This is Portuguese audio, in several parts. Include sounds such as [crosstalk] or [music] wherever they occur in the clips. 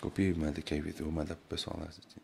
Copia e manda aqui aí, Vitor. Vou mandar pro pessoal lá assistir.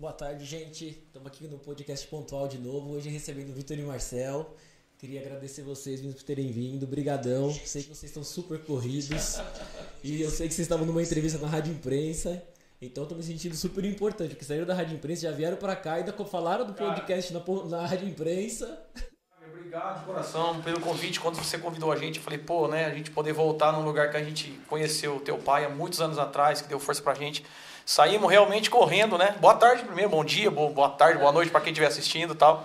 Boa tarde, gente. Estamos aqui no podcast pontual de novo. Hoje recebendo o Vitor e Marcel. Queria agradecer vocês por terem vindo. Brigadão. Sei que vocês estão super corridos. E eu sei que vocês estavam numa entrevista na Rádio Imprensa. Então estou me sentindo super importante, porque saíram da Rádio Imprensa, já vieram para cá, ainda falaram do podcast na, na Rádio Imprensa. Obrigado de coração pelo convite. Quando você convidou a gente, eu falei, pô, né, a gente poder voltar num lugar que a gente conheceu o teu pai há muitos anos atrás, que deu força pra gente. Saímos realmente correndo, né? Boa tarde primeiro, bom dia, boa tarde, boa noite para quem estiver assistindo e tal.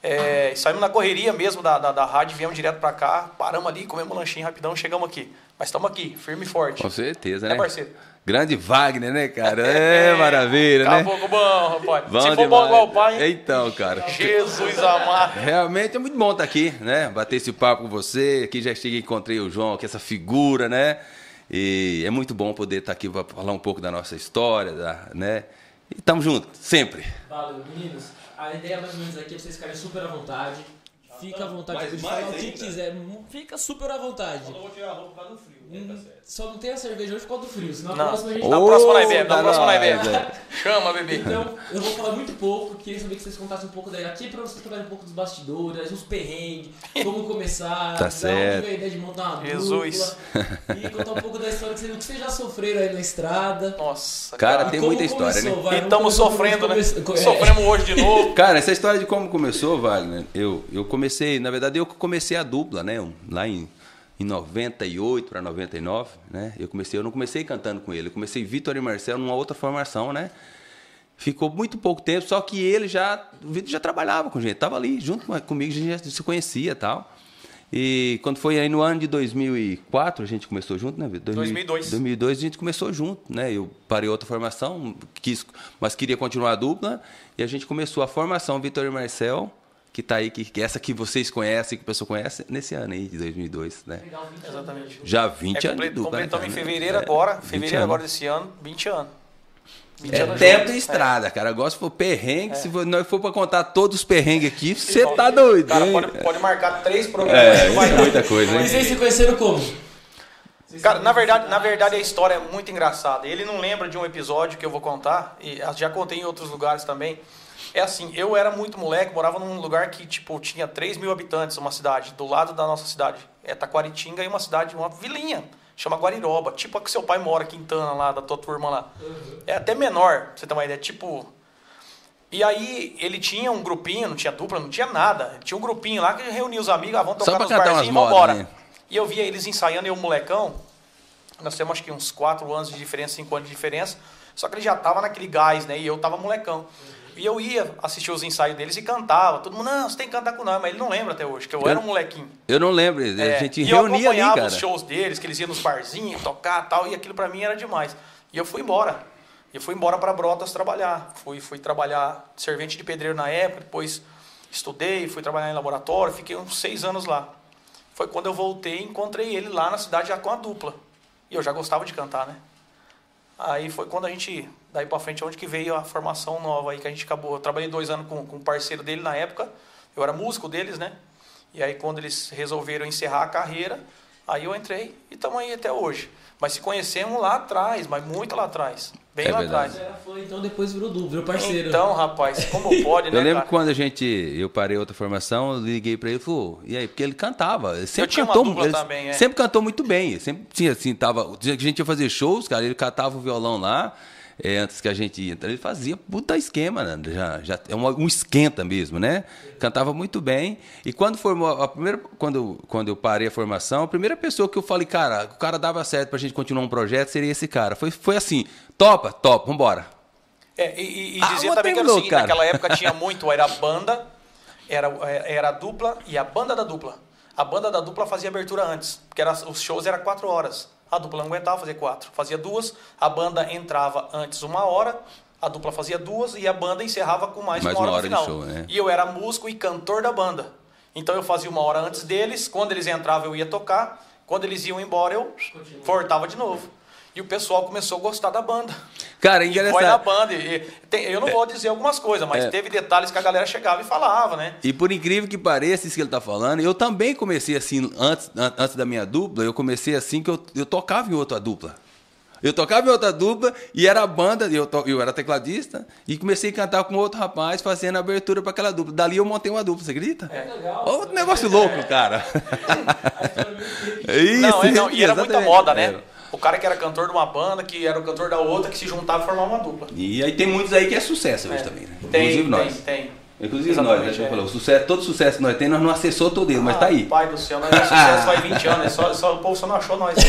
É, saímos na correria mesmo da, da, da rádio, viemos direto para cá, paramos ali, comemos um lanchinho rapidão, chegamos aqui. Mas estamos aqui, firme e forte. Com certeza, né? É, parceiro? Grande Wagner, né, cara? É, maravilha, né? Acabou bom, rapaz. Bom Se for demais. bom igual o pai, hein? Então, cara. Jesus amado. Realmente é muito bom estar aqui, né? Bater esse papo com você. Aqui já cheguei, encontrei o João, que é essa figura, né? E é muito bom poder estar aqui para falar um pouco da nossa história, da, né? E estamos juntos, sempre. Valeu, meninos. A ideia mais ou menos aqui é vocês ficarem super à vontade. Fica à vontade Mais- de mais falar o que quiser. Fica super à vontade. Eu vou tirar a roupa por causa né? Tá. Só não tem a cerveja hoje por causa do frio, senão Não. a próxima a gente Na Ô, próxima nós bebe, na próxima nós nós, bebe. Chama, bebê. Então, eu vou falar muito pouco, queria saber que vocês contassem um pouco daí aqui pra vocês falarem um pouco dos bastidores, os perrengues, como começar, Tá certo. a ideia de montar uma Jesus. dupla, e contar um pouco da história que vocês, o que vocês já sofreram aí na estrada. Nossa, Cara, cara. tem muita história, começou, né? vai, E estamos sofrendo, né? come- é. Sofremos hoje de novo. [laughs] Cara, essa história de como começou, Wagner, eu, eu comecei, na verdade, eu que comecei a dupla, né? um- Lá em, em 98 para 99, né? Eu comecei, eu não comecei cantando com ele, eu comecei Vitor e Marcelo numa outra formação, né? Ficou muito pouco tempo, só que ele já, o Vitor já trabalhava com gente, tava ali junto com- comigo, a gente já se conhecia tal. E quando foi aí no ano de 2004, a gente começou junto, né, Vitor? 2002. 2002 a gente começou junto, né? Eu parei outra formação, quis, mas queria continuar a dupla, e a gente começou a formação Vitor e Marcel, que tá aí, que, que essa que vocês conhecem, que o pessoal conhece, nesse ano aí, de 2002, né? Exatamente. Já 20 É, anos né, completamos em fevereiro É, agora, 20 fevereiro anos. agora desse ano, 20 anos. 20 É anos tempo juntos. de estrada, cara. Agora se for perrengue, É. se for- nós for pra contar todos os perrengues aqui, você tá doido, Cara, pode, pode marcar três programas. É, vai é muita coisa, E hein? vocês se conheceram como? Cara, na verdade, na verdade a história é muito engraçada. Ele não lembra de um episódio que eu vou contar, e já contei em outros lugares também. É assim, eu era muito moleque, morava num lugar que, tipo, tinha 3 mil habitantes, uma cidade, do lado da nossa cidade. É Taquaritinga e uma cidade, uma vilinha, chama Guariroba. Tipo a que seu pai mora, Quintana, lá, da tua turma lá. É até menor, pra você ter uma ideia. Tipo, e aí ele tinha um grupinho, não tinha dupla, não tinha nada. Tinha um grupinho lá que reunia os amigos, ah, vamos tocar nos barzinhos, modas, vambora. né? E eu via eles ensaiando, eu molecão, nós temos acho que uns 4 anos de diferença, 5 anos de diferença, só que ele já tava naquele gás, né? E eu tava molecão. E eu ia assistir os ensaios deles e cantava. Todo mundo, não, você tem que cantar com nós, mas ele não lembra até hoje, que eu, Eu- era um molequinho. Eu não lembro, É, a gente e eu reunia ali, acompanhava cara. os shows deles, que eles iam nos barzinhos, tocar tal, e aquilo pra mim era demais. E eu fui embora. Eu fui embora para Brotas trabalhar. Fui, fui trabalhar servente de pedreiro na época, depois estudei, fui trabalhar em laboratório, fiquei uns seis anos lá. Foi quando eu voltei e encontrei ele lá na cidade já com a dupla. E eu já gostava de cantar, né? Aí foi quando a gente, daí pra frente, onde que veio a formação nova aí, que a gente acabou. Eu trabalhei dois anos com, com um parceiro dele na época, eu era músico deles, né? E aí quando eles resolveram encerrar a carreira, aí eu entrei e estamos aí até hoje. Mas se conhecemos lá atrás, mas muito lá atrás. Bem É lá verdade. atrás. Era fã, então depois virou duplo, virou parceiro. Então, rapaz, como pode, né, Eu lembro cara? quando a gente, eu parei outra formação, eu liguei pra ele e falou, e aí, porque ele cantava, ele sempre tinha uma cantou, dupla ele também, é. sempre cantou muito bem, sempre tinha assim, tava, a gente ia fazer shows, cara, ele catava o violão lá, é, antes que a gente ia, ele fazia puta esquema, né? já, já é um, um esquenta mesmo, né? Cantava muito bem. E quando formou a primeira, quando, quando eu parei a formação, a primeira pessoa que eu falei, cara, o cara dava certo pra gente continuar um projeto seria esse cara. Foi, foi assim, topa, topa, vambora. É, e, e- e Ah, também que era o seguinte, cara. naquela época tinha [laughs] muito, era a banda, era, era a dupla e a banda da dupla. A banda da dupla fazia abertura antes, porque era, os shows eram quatro horas. A dupla não aguentava fazer quatro, fazia duas, a banda entrava antes uma hora, a dupla fazia duas e a banda encerrava com mais, Mais uma hora, uma hora no final. show, né? E eu era músico e cantor da banda. Então eu fazia uma hora antes deles, quando eles entravam eu ia tocar, quando eles iam embora eu voltava de novo. E o pessoal começou a gostar da banda. Cara, é E foi na banda. E, e tem- eu não vou dizer algumas coisas, mas É. teve detalhes que a galera chegava e falava, né? E por incrível que pareça, isso que ele tá falando, eu também comecei assim, antes, an- antes da minha dupla, eu comecei assim que eu, eu tocava em outra dupla. Eu tocava em outra dupla e era a banda, eu, to- eu era tecladista, e comecei a cantar com outro rapaz fazendo abertura para aquela dupla. Dali eu montei uma dupla, você acredita? É. legal. Outro negócio louco, cara. Isso, não, é, não, e era [laughs] exatamente. muita moda, né? Era. O cara que era cantor de uma banda, que era o cantor da outra, que se juntava e formava uma dupla. E aí tem muitos aí que é sucesso hoje É. também, né? Tem, Inclusive tem, nós. tem. Inclusive Exatamente, nós, né? Você é. falou, sucesso, todo sucesso que nós temos, nós não acessou todo ele, mas tá aí. Ah, Pai do céu, nós é sucesso faz 20 anos, é só, só, o povo só não achou nós. [laughs]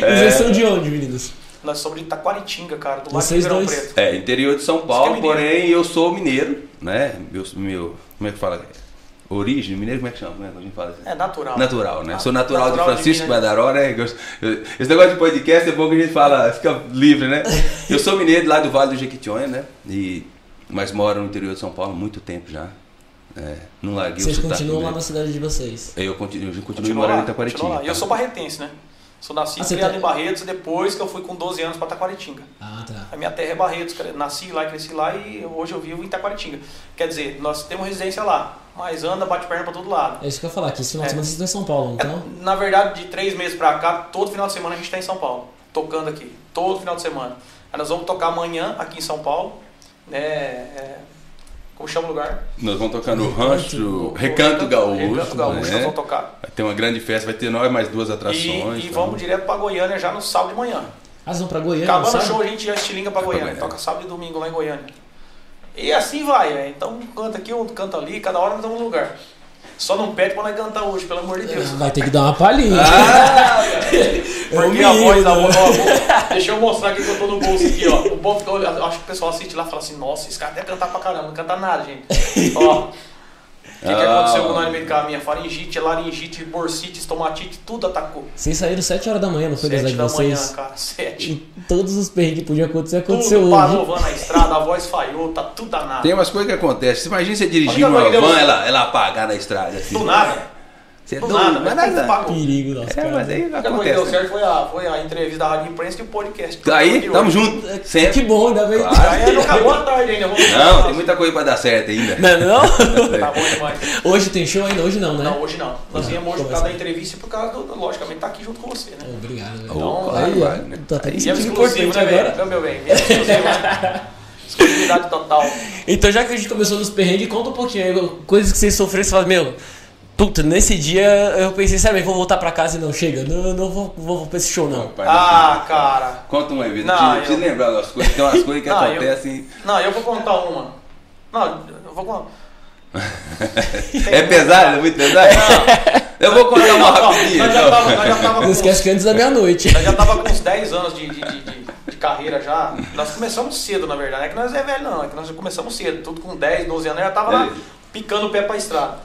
Vocês são de onde, meninos? nós somos de Itaquaritinga, cara, do lado de Vocês Ribeirão dois? Preto. É, interior de São Paulo, Você que é porém eu sou mineiro, né? Meu, meu, como é que fala? Origem, mineiro, como é que chama? Como é que a gente fala assim? É natural. Natural, né? Ah, Sou natural, de Francisco Minas. Badaró, né? Esse negócio de podcast é bom que a gente fala, fica livre, né? [laughs] Eu sou mineiro lá do Vale do Jequitinhonha, né? E, mas moro no interior de São Paulo há muito tempo já. É, não larguei Vocês o sotaque. continuam lá né? na cidade de vocês. Eu continuo, eu continuo Continua morando lá, em Itaquaritinga. lá. E eu sou barretense, né? Sou nascido Ah, criado tá- em Barretos depois que eu fui com 12 anos para Taquaritinga. Ah, tá. A minha terra é Barretos, cara. nasci lá, cresci lá e hoje eu vivo em Itaquaritinga. Quer dizer, nós temos residência lá, mas anda, bate perna para todo lado. É isso que eu ia falar, que esse final de É. semana vocês estão em São Paulo, então. É, na verdade, de três meses pra cá, todo final de semana a gente está em São Paulo, tocando aqui, todo final de semana. Aí nós vamos tocar amanhã aqui em São Paulo, né? é, como chama o lugar? Nós vamos tocar no Rancho Recanto Gaúcho. Recanto Gaúcho, né? nós vamos tocar. Vai ter uma grande festa, vai ter nós mais duas E, atrações. e tá? vamos direto pra Goiânia já no sábado de manhã. Ah, vocês vão pra Goiânia, Acabando o show, a gente já estilinga pra pra Goiânia. Goiânia. Toca sábado e domingo lá em Goiânia. E assim vai, velho. Então um canta aqui, outro canta ali, cada hora nós estamos num lugar. Só não pede pra nós cantar hoje, pelo amor de Deus. Vai ter que dar uma palhinha. Ah, [laughs] Porque É a voz, a menino. voz, deixa eu mostrar aqui que eu tô no bolso aqui, ó. O povo acho que o pessoal assiste lá e fala assim, nossa, esse cara deve cantar pra caramba, não canta nada, gente. [laughs] Ó. O que, que Ah, aconteceu com ó. nós no meio do caminho? Faringite, laringite, bursite, estomatite, tudo atacou. Vocês saíram 7 horas da manhã, não foi das Sete de da manhã, vocês? cara, sete. E todos os perrengues que podiam acontecer, aconteceu Tudo hoje. parou, van na estrada, a voz falhou, tá tudo danado. Tem umas coisas que acontecem. Você imagina você dirigir Olha, uma van, ela, ela apagar na estrada. Assim. Do nada. Você é Do doido, nada, mas nada. pagou. Perigo, nosso É, cara. mas aí A única coisa que deu acontece. certo foi a, foi a entrevista da Rádio Imprensa e o podcast. Tá Aí, Que tamo hoje- junto. Que Sempre. bom, ainda bem. Claro. Aí não acabou a [laughs] tarde ainda. Vamos Não, tem muita coisa pra dar certo ainda. Não, não? Tá bom demais. Hoje tem show ainda? Hoje não, né? Não, hoje não. Nós Não, viemos hoje por causa da entrevista e por causa do, logicamente, tá aqui junto com você, né? Obrigado. Oh, Então, claro, claro, né? tô até me sentindo exclusivo, importante né, velho? agora. Não, meu bem. Exclusivo, né? [laughs] Exclusividade total. Então, já que a gente começou nos perrengues, conta um pouquinho aí, coisas que vocês sofreram, você fala, meu, puta, nesse dia eu pensei, sabe, vou voltar pra casa e não chega, não, não vou, vou pra esse show, não. Ah, cara. Conta uma vez. Não, Não, eu- Preciso lembrar das coisas. Tem umas [laughs] coisas que Não, eu- acontecem. Não, eu vou contar uma. Não, eu vou contar. [laughs] É pesado? É muito pesado? [laughs] Eu vou contar uma rapidinha. Nós já então. tava, nós já tava Não com esquece que antes da meia-noite. Nós já tava com uns 10 anos de, de, de, de- carreira já. Nós começamos cedo, na verdade. Não é que nós é velho, não. É que nós já começamos cedo. Tudo com 10, 12 anos. Já tava lá picando o pé pra estrada.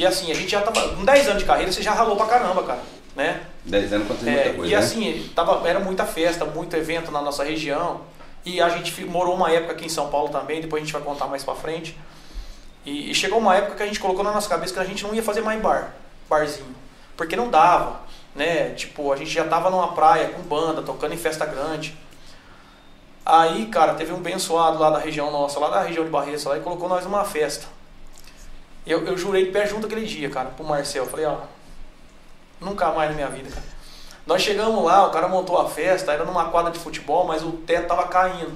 E assim, a gente já tava. Com 10 anos de carreira, você já ralou pra caramba, cara. Né? 10 anos aconteceu É, muita coisa. e né? assim, tava, era muita festa, muito evento na nossa região. E a gente morou uma época aqui em São Paulo também, depois a gente vai contar mais pra frente. E, e chegou uma época que a gente colocou na nossa cabeça que a gente não ia fazer mais bar, barzinho. Porque não dava, né? Tipo, a gente já tava numa praia com banda, tocando em festa grande. Aí, cara, teve um abençoado lá da região nossa, lá da região de Barretos, lá, e colocou nós numa festa. Eu, eu jurei de pé junto aquele dia, cara, pro Marcel. Falei, ó, nunca mais na minha vida, cara. Nós chegamos lá, o cara montou a festa, era numa quadra de futebol, mas o teto tava caindo.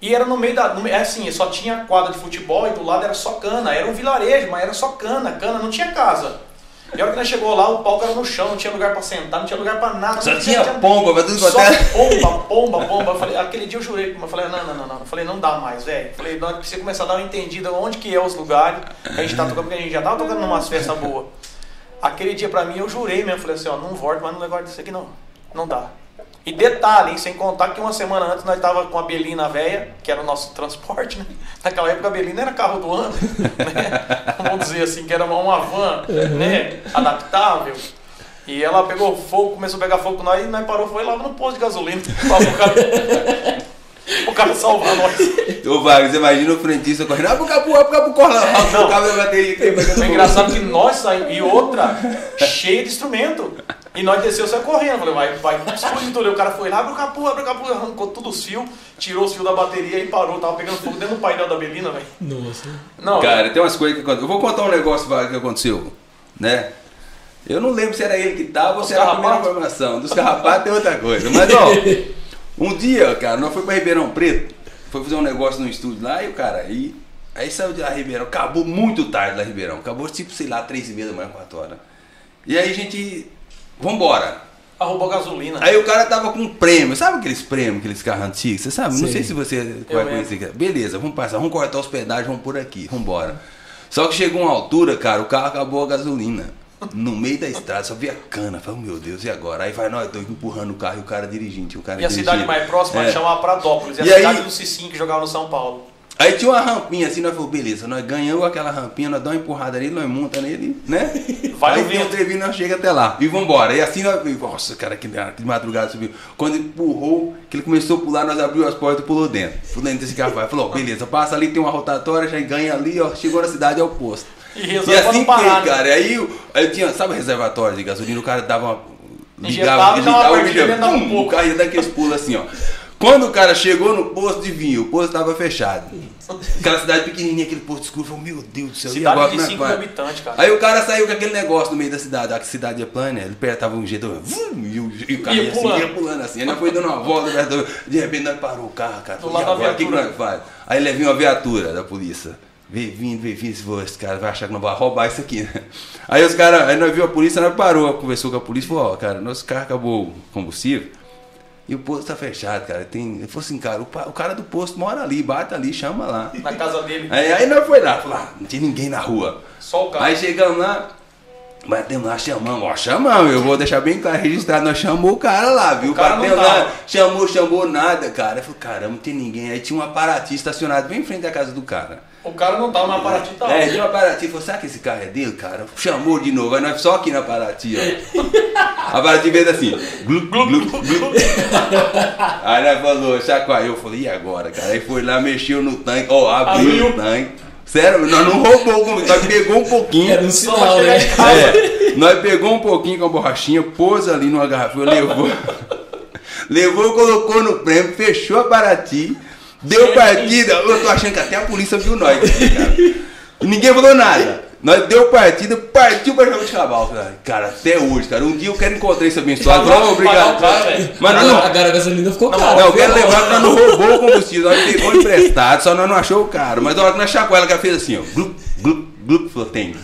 E era no meio da. No, é assim, só tinha quadra de futebol e do lado era só cana. Era um vilarejo, mas era só cana, cana, não tinha casa. E a hora que nós chegou lá, o palco era no chão, não tinha lugar pra sentar, não tinha lugar pra nada. Só não tinha pomba pra tudo Só é. pomba, pomba, pomba. Eu falei, aquele dia eu jurei, eu falei, não, não, não, não. Eu falei, não dá mais, velho. Falei, nós precisamos começar a dar uma entendida onde que é os lugares que a gente tá tocando, porque a gente já tava tocando numas festas boas. Aquele dia pra mim eu jurei mesmo, falei assim, ó, não volto mais no negócio disso aqui não. Não dá. E detalhe, hein, sem contar que uma semana antes nós tava com a Belina velha, que era o nosso transporte, né? [laughs] Naquela época a Belina era carro do ano, [laughs] né? Vamos dizer assim, que era uma, uma van, né? Adaptável. E ela pegou fogo, começou a pegar fogo com nós e nós parou, foi lá no posto de gasolina [laughs] pra o cara, o cara salvar nós. Ô, Wagner, você imagina o frentista correndo. Ah, pro capu, ah, pro capu, corre lá. Não. o cabo da bateria aqui. É engraçado que nós saímos, e outra, cheia de instrumento. E nós desceu, saiu correndo. Falei, vai, vai, explodir tudo. O cara foi lá, abre o capu, abre o capu, arrancou todos os fios, tirou os fios da bateria e parou. Tava pegando fogo dentro do painel da Belina, velho. Nossa. Não, Cara, tem umas coisas que acontecem. Eu vou contar um negócio que aconteceu, né? Eu não lembro se era ele que tava ou se era a primeira informação. Dos carrapatos é outra coisa. Mas, ó, um dia, cara, nós fomos pra Ribeirão Preto, foi fazer um negócio no estúdio lá e o cara aí. Aí saiu de lá Ribeirão, acabou muito tarde lá Ribeirão. Acabou tipo, sei lá, três e meia da manhã, quatro horas. E aí a gente. Vambora. arrombou gasolina. Aí o cara tava com um prêmio, sabe aqueles prêmios, aqueles carros antigos? Você sabe? Não Sim. sei se você vai conhecer. Beleza, vamos passar, vamos cortar os pedágios, vamos por aqui, vamos embora. Só que chegou uma altura, cara, o carro acabou a gasolina. No meio da estrada, só via cana. Falei, meu Deus, e agora? Aí vai nós dois empurrando o carro e o cara dirigindo. tinha O cara E a cidade dirigindo. mais próxima É. chamava Pradópolis. E a E aí- cidade do Cicim que jogava no São Paulo. Aí tinha uma rampinha assim, nós falamos, beleza, nós ganhamos aquela rampinha, nós damos uma empurrada nele, nós monta nele, né? Vai aí tem vento. trevinho, nós chega até lá. E vambora. E assim nós. Nossa, cara, que, que madrugada subiu. Quando ele empurrou, que ele começou a pular, nós abriu as portas e pulou dentro. Pulou dentro desse carro. Falou, beleza, passa ali, tem uma rotatória, já ganha ali, ó. Chegou na cidade, é o posto. E E assim parar. que, né? cara, aí, aí tinha, sabe o reservatório de gasolina? O cara dava uma. Injetava vídeo, dentro, dava um pouco. o cara ia dar aqueles pulos assim, ó. Quando o cara chegou no posto de vinho, o posto estava fechado. Aquela cidade pequenininha, aquele posto escuro, falou, meu Deus do céu, Cidade agora de como é que 5 vai? mil habitantes, cara. Aí o cara saiu com aquele negócio no meio da cidade, a cidade é plana, ele apertava um jeito, vum, e o, e o carro Ia assim, pulando. ia pulando assim. Aí nós foi dando uma volta, perto, de repente nós parou o carro, cara. Da agora, o que, que nós faz? Aí viu uma viatura da polícia. Veio vindo, veio vindo, esse, esse cara vai achar que não vai roubar isso aqui, né? Aí os caras, aí nós viu a polícia, nós parou, conversou com a polícia, falou, ó, cara, nosso carro acabou o combustível. E o posto tá fechado, cara. Tem, ele falou assim, cara, o, o cara do posto mora ali, bate ali, chama lá. Na casa dele, Aí, aí nós foi lá, falou, ah, não tinha ninguém na rua. só o carro. Aí chegamos lá, batemos lá, chamamos, ó, chamamos, eu vou deixar bem claro, registrado, nós chamou o cara lá, viu? O cara não Batemos lá, chamou, chamou nada, cara. Eu falei, caramba, não tem ninguém. Aí tinha um Paraty estacionado bem em frente da casa do cara. O cara não tava na Paraty, tava. É, tinha uma Paraty, falou, será que esse carro é dele, cara? Chamou de novo, aí nós só aqui na Paraty, ó. [laughs] A Paraty fez assim, glu, glu, glu, glu. [laughs] Aí nós falou, chacoalhou, eu falei, e agora, cara? Aí foi lá, mexeu no tanque, ó, abriu, Abriu. o tanque. Sério, nós não roubou, nós pegou um pouquinho. Era um sinal, né? É, nós pegou um pouquinho com a borrachinha, pôs ali numa garrafa, levou. [laughs] levou, colocou no prêmio, fechou a Paraty, deu partida. Eu tô achando que até a polícia viu nós, cara. Ninguém falou nada. Nós deu partida, partiu pra jogar de cavalo, cara. Cara, até hoje, cara. Um dia eu quero encontrar esse abençoado. Falou, obrigado. Mas não, agora a gasolina ficou Não, cara. não, eu quero lembrar que nós não roubou o combustível, nós pegou emprestado, só nós não achou o caro. Mas na hora que nós chacoalha, ela fez assim, ó. Glup, glup, glup, falou, tem.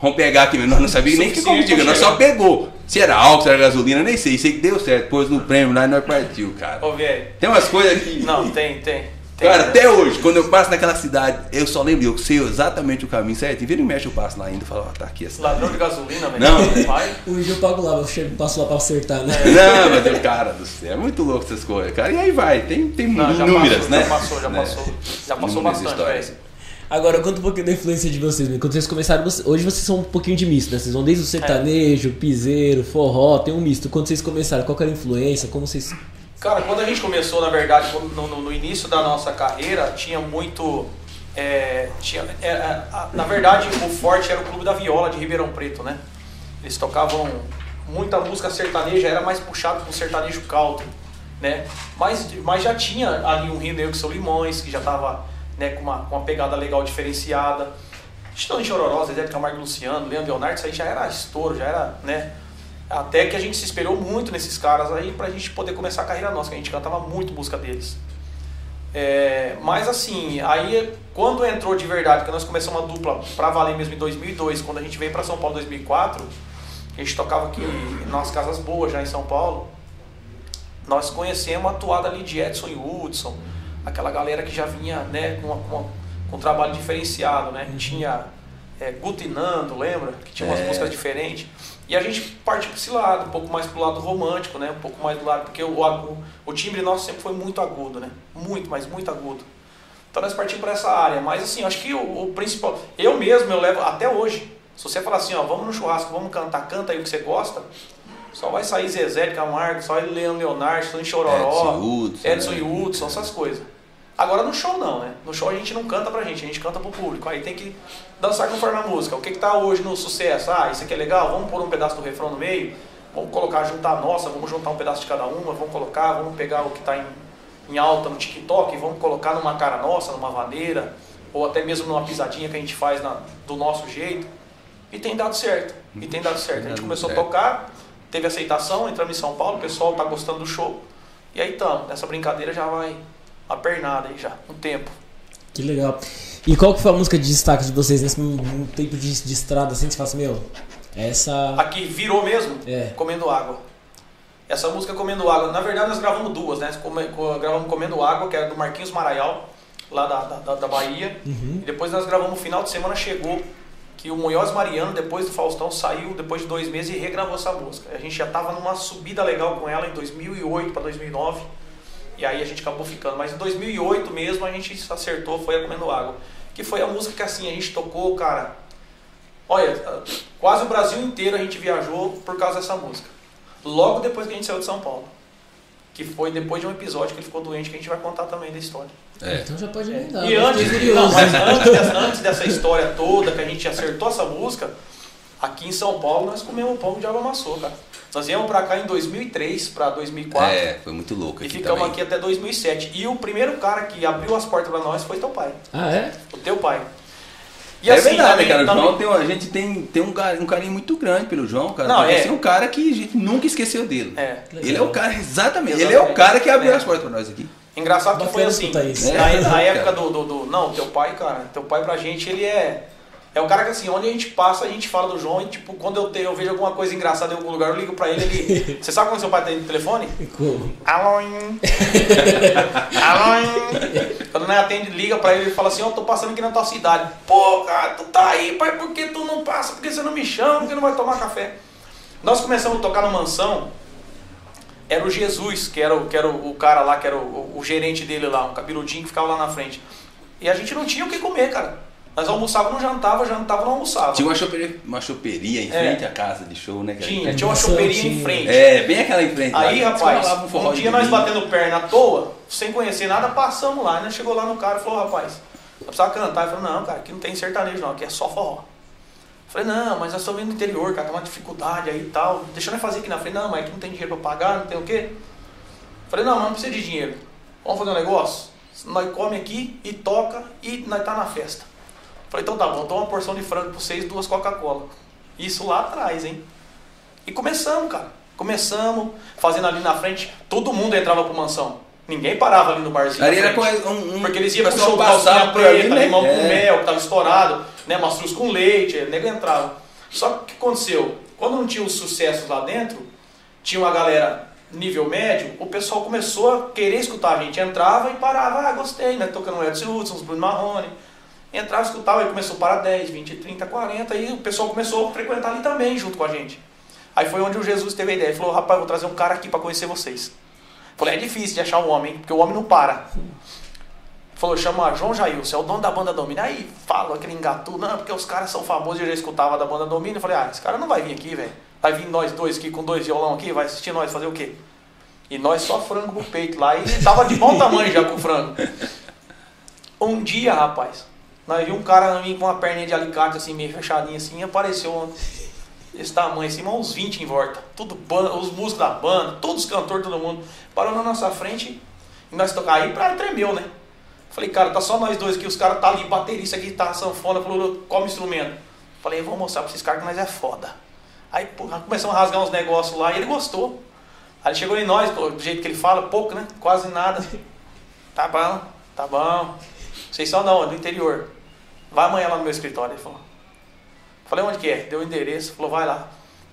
Vamos pegar aqui mesmo. Nós não sabíamos nem que pra nós só pegou. Se era álcool, se era gasolina, nem sei. Sei que deu certo. Pôs no prêmio lá e nós partiu, cara. Ô, velho. Tem umas coisas que. Não, tem, tem. Tem Cara, até hoje, quando eu passo naquela cidade, eu só lembro, eu sei exatamente o caminho certo. E vira e mexe, eu passo lá ainda e falo, ó, tá aqui a cidade. Ladrão de gasolina, velho. Não. Vai. [laughs] Hoje eu pago lá, eu chego, passo lá pra acertar, né? Não, mas eu, cara do céu, é muito louco essas coisas, cara. E aí vai, tem, tem Não, já inúmeras, passou, né? Já passou, já Né? passou. Já passou Inúmeras bastante, histórias. velho. Agora, conta um pouquinho da influência de vocês, né? Quando vocês começaram, hoje vocês são um pouquinho de misto, né? Vocês vão desde o sertanejo, piseiro, forró, tem um misto. Quando vocês começaram, qual que era a influência? Como vocês. Cara, quando a gente começou, na verdade, no, no- no início da nossa carreira, tinha muito. é, tinha, é, é, a- na verdade, o forte era o Clube da Viola de Ribeirão Preto, né? Eles tocavam muita música sertaneja, era mais puxado pro sertanejo country, né? Mas, mas já tinha ali um Rio Negro que são Limões, que já tava né, com, uma, com uma pegada legal diferenciada. Estão em Chororó, de Camargo Luciano, Leandro Leonardo, isso aí já era estouro, já era, né? Até que a gente se esperou muito nesses caras aí pra gente poder começar a carreira nossa, que a gente cantava muito música deles. É, mas assim, aí quando entrou de verdade, que nós começamos uma dupla pra valer mesmo em 2002, quando a gente veio pra São Paulo em 2004, a gente tocava aqui nas Casas Boas, já em São Paulo, nós conhecemos a atuada ali de Edson e Hudson, aquela galera que já vinha né, com, uma- com, uma- com um trabalho diferenciado, né? Tinha é, Gutinando, lembra? Que tinha umas É. músicas diferentes. E a gente partiu para esse lado, um pouco mais pro lado romântico, né? Um pouco mais do lado, porque o, o, o timbre nosso sempre foi muito agudo, né? Muito, mas muito agudo. Então nós partimos para essa área. Mas assim, acho que o, o principal. Eu mesmo, eu levo até hoje. Se você falar assim, ó, vamos no churrasco, vamos cantar, canta aí o que você gosta. Só vai sair Zezé de Camargo, só vai Leandro Leonardo, São Chororó, Edson e Hudson, Edson né? e Hudson, essas coisas. Agora no show não, né? No show a gente não canta pra gente, a gente canta pro público. Aí tem que dançar conforme a música. O que, que tá hoje no sucesso? Ah, isso aqui é legal, vamos pôr um pedaço do refrão no meio, vamos colocar, juntar a nossa, vamos juntar um pedaço de cada uma, vamos colocar, vamos pegar o que tá em, em alta no TikTok, vamos colocar numa cara nossa, numa vaneira, ou até mesmo numa pisadinha que a gente faz na- do nosso jeito. E tem dado certo. E tem dado certo. A gente começou a tocar, teve aceitação, entramos em São Paulo, o pessoal tá gostando do show. E aí estamos. Nessa brincadeira já vai a pernada aí já, um tempo. Que legal. E qual que foi a música de destaque de vocês nesse um, tempo de, de estrada assim? que Você fala assim, meu, essa. Aqui virou mesmo, É. Comendo Água. Essa música Comendo Água, na verdade nós gravamos duas, né? Come- co- Gravamos Comendo Água, que era do Marquinhos Maraial, lá da, da, da- Bahia. Uhum. E depois nós gravamos final de semana, chegou que o Munhoz Mariano, depois do Faustão, saiu depois de dois meses e regravou essa música. A gente já estava numa subida legal com ela em 2008 para 2009. E aí a gente acabou ficando. Mas em 2008 mesmo a gente acertou, foi a Comendo Água. Que foi a música que assim, a gente tocou, cara. Olha, quase o Brasil inteiro a gente viajou por causa dessa música. Logo depois que a gente saiu de São Paulo. Que foi depois de um episódio que ele ficou doente, que a gente vai contar também da história. É. Então já pode emendar. E né? antes, não, mas antes, dessa, antes dessa história toda que a gente acertou essa música, aqui em São Paulo nós comemos pão de água maçô, cara. Nós viemos pra cá em 2003 pra 2004 É, foi muito louco e aqui ficamos também. aqui até 2007. E o primeiro cara que abriu as portas pra nós foi teu pai, Ah, é? o teu pai. E é assim, verdade, também- cara. O João tem, um- a gente tem, tem um, carinho, um carinho muito grande pelo João, cara. Não, é. esse é um cara que a gente nunca esqueceu dele. É. Ele é o cara, exatamente. Ele é Exatamente. o cara que abriu É. as portas pra nós aqui. Engraçado que Bacana foi assim, isso. na, É, na época do, do, do- Não, teu pai, cara, teu pai pra gente, ele é. É o cara que assim, onde a gente passa, a gente fala do João e tipo, quando eu, te, eu vejo alguma coisa engraçada em algum lugar, eu ligo pra ele, ele. [laughs] Você sabe quando seu pai tem telefone? Ficou. Alô? Alô? [laughs] Quando não atende, liga pra ele e fala assim, ó, tô passando aqui na tua cidade. Pô, cara, tu tá aí, pai, por que tu não passa? Por que você não me chama? Por que não vai tomar café? Nós começamos a tocar no mansão, era o Jesus, que era o, que era o, o cara lá, que era o, o- o gerente dele lá, um cabeludinho que ficava lá na frente. E a gente não tinha o que comer, cara. Nós almoçava, não jantava, jantava, não almoçava. Tinha uma choperia, uma choperia em É. frente à casa de show, né, cara? Tinha, tinha uma Nossa, chopeirinha em frente. É, bem aquela em frente. Aí, lá, rapaz, rolava forró um de dia nós domingo. batendo perna à toa, sem conhecer nada, passamos lá, né? Chegou lá no cara e falou, rapaz, Eu precisava cantar. Ele falou, não, cara, aqui não tem sertanejo não, aqui é só forró. Eu falei, não, mas eu estou vindo do interior, cara, tem uma dificuldade aí e tal. Deixa eu fazer aqui na frente. Não, mas aqui não tem dinheiro pra pagar, não tem o quê. Eu falei, não, mas não precisa de dinheiro. Vamos fazer um negócio? Nós come aqui e toca e nós tá na festa. Falei, então tá bom, dou uma porção de frango pra vocês duas Coca-Cola. Isso lá atrás, hein? E começamos, cara. Começamos, fazendo ali na frente, todo mundo entrava pro mansão. Ninguém parava ali no barzinho. Ali era um, um Porque eles iam pro show passava calcinha preta, né? limão com É. mel, que tava estourado, né? Mastruz com leite, o nego entrava. Só que o que aconteceu? Quando não tinha os sucessos lá dentro, tinha uma galera nível médio, o pessoal começou a querer escutar a gente. Entrava e parava, ah, gostei, né? Tocando Edson Hudson, os Bruno Marrone. Entrava, escutava, aí começou para 10, 20, 30, 40, e o pessoal começou a frequentar ali também, junto com a gente. Aí foi onde o Jesus teve a ideia. Ele falou, rapaz, vou trazer um cara aqui para conhecer vocês. Falei, é difícil de achar um homem, porque o homem não para. Falou, chama João Jailson, é o dono da banda Domínio. Aí fala aquele engatu, não, porque os caras são famosos, eu já escutava da banda Domínio. Falei, ah, esse cara não vai vir aqui, velho. Vai vir nós dois aqui com dois violão aqui, vai assistir nós fazer o quê? E nós só frango pro peito lá. E tava de bom tamanho já com o frango. Um dia, rapaz, nós vimos um cara vir com uma perninha de alicate assim, meio fechadinha assim, e apareceu esse tamanho assim, uns 20 em volta. Tudo banda, os músicos da banda, todos os cantores, todo mundo. Parou na nossa frente e nós tocamos. Aí pra tremeu, né? Falei, cara, tá só nós dois aqui, os caras tá ali, baterista aqui, tá sanfona, falou, come instrumento. Falei, vou mostrar pra esses caras que nós é foda. Aí porra, começamos a rasgar uns negócios lá e ele gostou. Aí ele chegou em nós, do jeito que ele fala, pouco, né? Quase nada. [laughs] Tá bom, tá bom. Vocês são não, é do interior. Vai amanhã lá no meu escritório, ele falou. Falei, onde que é? Deu o endereço, falou, vai lá.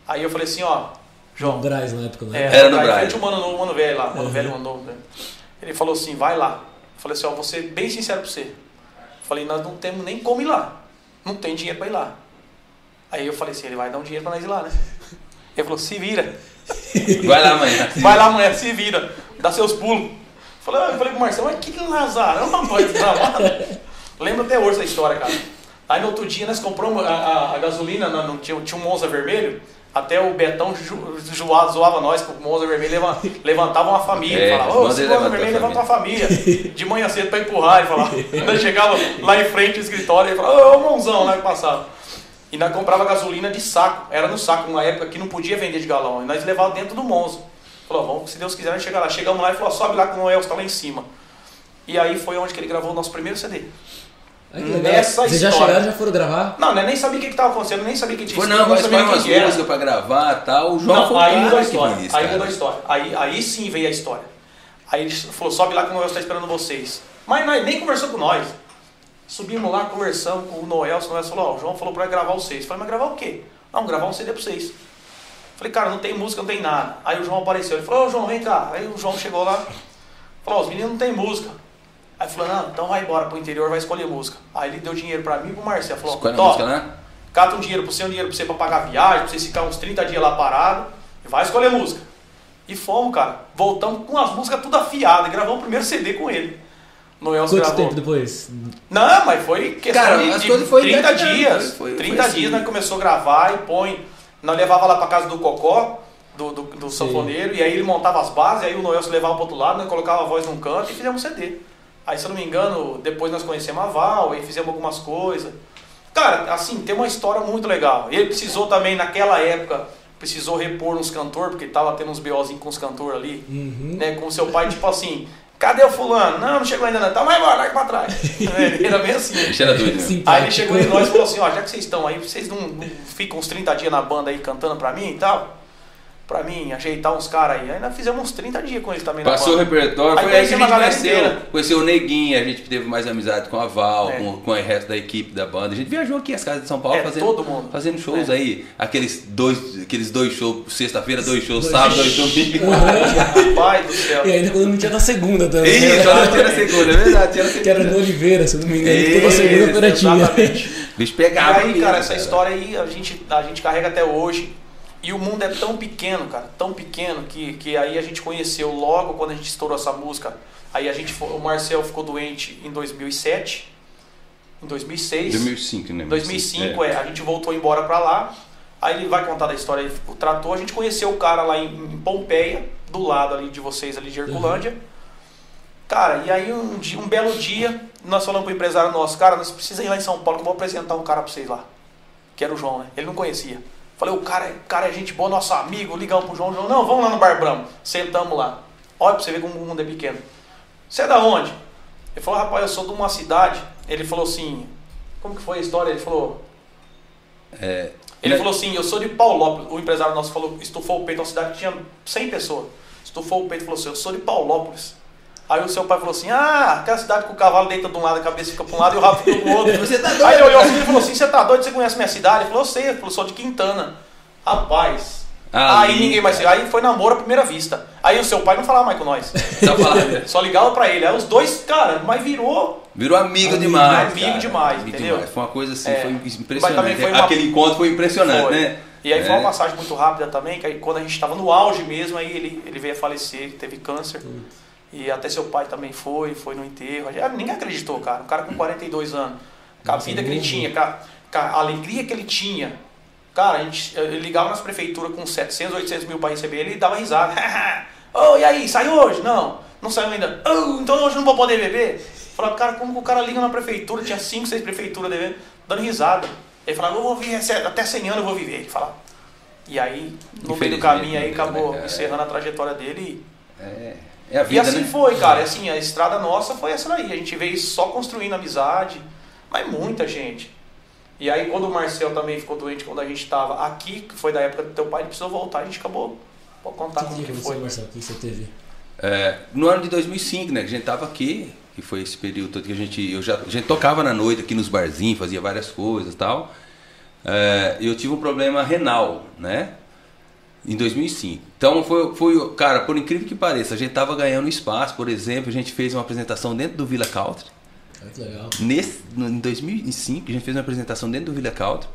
Aí eu falei assim, ó, João Braz na época, né? é, Era no aí, Braz. frente o mano novo, mano velho lá, mano Uhum. velho, mano novo. né? Ele falou assim, vai lá. Eu falei assim, ó, vou ser bem sincero pra você. Falei, nós não temos nem como ir lá. Não tem dinheiro pra ir lá. Aí eu falei assim, ele vai dar um dinheiro pra nós ir lá, né? Ele falou, se vira. [laughs] Vai lá amanhã. Vai lá amanhã, se vira. Dá seus pulos. Eu falei, eu falei pro Marcelo, mas que lazarão, rapaz, desgramado. [laughs] Lembro até hoje essa história, cara. Aí no outro dia nós compramos a, a- a gasolina, não, não tinha, tinha um Monza vermelho, até o Betão ju, zoava, zoava nós, que o Monza vermelho leva- levantava uma família. É, falava, ô, Monza esse Monza vermelho levanta uma família. De manhã cedo pra empurrar, ele falava. [laughs] Nós chegava lá em frente do escritório, ele falava, ô, Monzão, lá que passava. E nós comprava gasolina de saco, era no saco, numa época que não podia vender de galão. E nós levávamos dentro do Monza. Falou, vamos, se Deus quiser, nós chegar lá. Chegamos lá e falou, sobe lá que o Noel está lá em cima. E aí foi onde que ele gravou o nosso primeiro CD. Ai, que legal. Nessa Vocês já história. chegaram já foram gravar? Não, né, nem sabia o que estava acontecendo, nem sabia que tinha Foi, estúdio, não, vai sabia escolher umas quem que era. músicas pra gravar e tal. O João Não, foi aí cara mudou a que história. aí cara. mudou a história. Aí, aí sim veio a história. Aí ele falou, sobe lá que o Noel está esperando vocês. Mas nós nem conversou com nós. Subimos lá, conversamos com o Noel. O Noel falou, ó, o João falou pra gravar vocês. Eu falei, mas gravar o quê? Não, gravar um CD pra vocês. Falei, cara, não tem música, não tem nada. Aí o João apareceu. Ele falou, ô João, vem cá. Aí o João chegou lá. Falou, ó, os meninos não tem música. Aí falou, não, então vai embora pro interior, vai escolher música. Aí ele deu dinheiro pra mim e pro Marcelo. Falou, Escolhe a "Tó, música, né? cata um dinheiro pro seu, um dinheiro pra você pra pagar a viagem, pra você ficar uns 30 dias lá parado, e vai escolher música. E fomos, cara. Voltamos com as músicas tudo afiadas, gravamos o primeiro CD com ele. Noel Quanto gravou. tempo depois? Não, mas foi questão Cara, de, as de foi 30 engatinhando, dias. foi- foi- 30 foi assim. dias nós começou a gravar e põe. Nós levava lá pra casa do Cocó, do, do, do sanfoneiro, e aí ele montava as bases, aí o Noel se levava pro outro lado, nós colocava a voz num canto e fizemos um CD. Aí, se eu não me engano, depois nós conhecemos a Val, aí fizemos algumas coisas. Cara, assim, tem uma história muito legal. Ele precisou também, naquela época, precisou repor uns cantores, porque tava tendo uns BOzinhos com os cantores ali, Uhum. né? Com seu pai, tipo assim, cadê o fulano? Não, não chegou ainda não. Tá, vai embora, larga pra trás. ele [laughs] era bem assim. Era doido, né? Aí ele chegou em nós e falou assim, ó, já que vocês estão aí, vocês não, não ficam uns 30 dias na banda aí cantando pra mim e tal? Pra mim, ajeitar uns caras aí. Aí nós fizemos uns 30 dias com eles também Passou o repertório, Aí foi aí que a gente conheceu, inteira. conheceu o Neguinho, a gente teve mais amizade com a Val, É. com, com o resto da equipe da banda. A gente viajou aqui as casas de São Paulo É, fazendo, todo mundo. fazendo shows É. aí. Aqueles dois, aqueles dois shows, sexta-feira, dois shows, Dois. sábado, dois domingos. Rapaz do céu. E ainda quando não tinha na segunda também. Isso, né? só tinha na [laughs] segunda, é verdade, tinha na Que era no segunda. Oliveira, se eu não me engano. Toda segunda-feira tinha. Bicho E pegava aí, mesmo, cara, essa história aí a gente, a gente carrega até hoje. E o mundo é tão pequeno, cara, tão pequeno, que, que aí a gente conheceu logo quando a gente estourou essa música. Aí a gente, o Marcel ficou doente em 2007, em 2006. 2005, né? Em 2005, é. a gente voltou embora pra lá. Aí ele vai contar da história, ele tratou, a gente conheceu o cara lá em, em Pompeia, do lado ali de vocês, ali de Herculândia. Cara, e aí um, dia- um belo dia, nós falamos pro empresário nosso, cara, nós precisamos ir lá em São Paulo que eu vou apresentar um cara pra vocês lá. Que era o João, né? Ele não conhecia. Falei, o cara, o cara é gente boa, nosso amigo, ligamos pro João, João, não, vamos lá no Bar Bramo. Sentamos lá. Olha pra você ver como o mundo é pequeno. Você é da onde? Ele falou, rapaz, eu sou de uma cidade. Ele falou assim, como que foi a história? Ele falou, É, ele né? falou assim, eu sou de Paulópolis. O empresário nosso falou, estufou o peito, uma cidade que tinha 100 pessoas. Estufou o peito e falou assim, eu sou de Paulópolis. Aí o seu pai falou assim, ah, aquela cidade que o cavalo deita de um lado, a cabeça fica para um lado e o rabo fica pro outro. [laughs] Você tá doido? Aí ele olhou assim e falou assim, você tá doido, você conhece minha cidade? Ele falou, eu sei, falou, sou de Quintana. Rapaz. Ali, aí ninguém mais. Aí foi namoro à primeira vista. Aí o seu pai não falava mais com nós. Só ligava pra ele. Aí os dois, cara, mas virou. Virou amigo, Amigo, demais. amigo cara. demais, Amigo entendeu? demais. Foi uma coisa assim, É. foi impressionante. foi uma- Aquele encontro foi impressionante, Foi. né? E aí foi É. uma passagem muito rápida também, que aí quando a gente estava no auge mesmo, aí ele, ele veio a falecer, teve câncer. E até seu pai também foi, foi no enterro. Ninguém acreditou, cara. Um cara com 42 anos. Com a vida que ele tinha, com a, alegria que ele tinha. Cara, a gente ligava nas prefeituras com 700, 800 mil para receber ele e dava risada. [laughs] Ô, e aí, sai hoje? Não, não saiu ainda. Oh, então hoje eu não vou poder beber? Falava, cara, como que o cara liga na prefeitura? Tinha 5, 6 prefeituras devendo, dando risada. Ele falava, eu vou viver até 100 anos eu vou viver. Ele falava. E aí, no meio do caminho, aí deu, acabou né, cara? encerrando a trajetória dele e É, é a e vida, assim né? foi, cara. Assim, a estrada nossa foi essa daí. A gente veio só construindo amizade, mas muita gente. E aí quando o Marcel também ficou doente, quando a gente estava aqui, que foi da época do teu pai, ele precisou voltar, a gente acabou. Pode contar que, como que que foi. Marcelo? O que você teve? É, no ano de 2005, né, que a gente tava aqui, que foi esse período todo que a gente, eu já, a gente tocava na noite aqui nos barzinhos, fazia várias coisas e tal. É, eu tive um problema renal, né? Em 2005. Então foi, foi, cara, por incrível que pareça, a gente tava ganhando espaço, por exemplo, a gente fez uma apresentação dentro do Villa Country. Que legal. Nesse, no- em 2005, a gente fez uma apresentação dentro do Villa Country.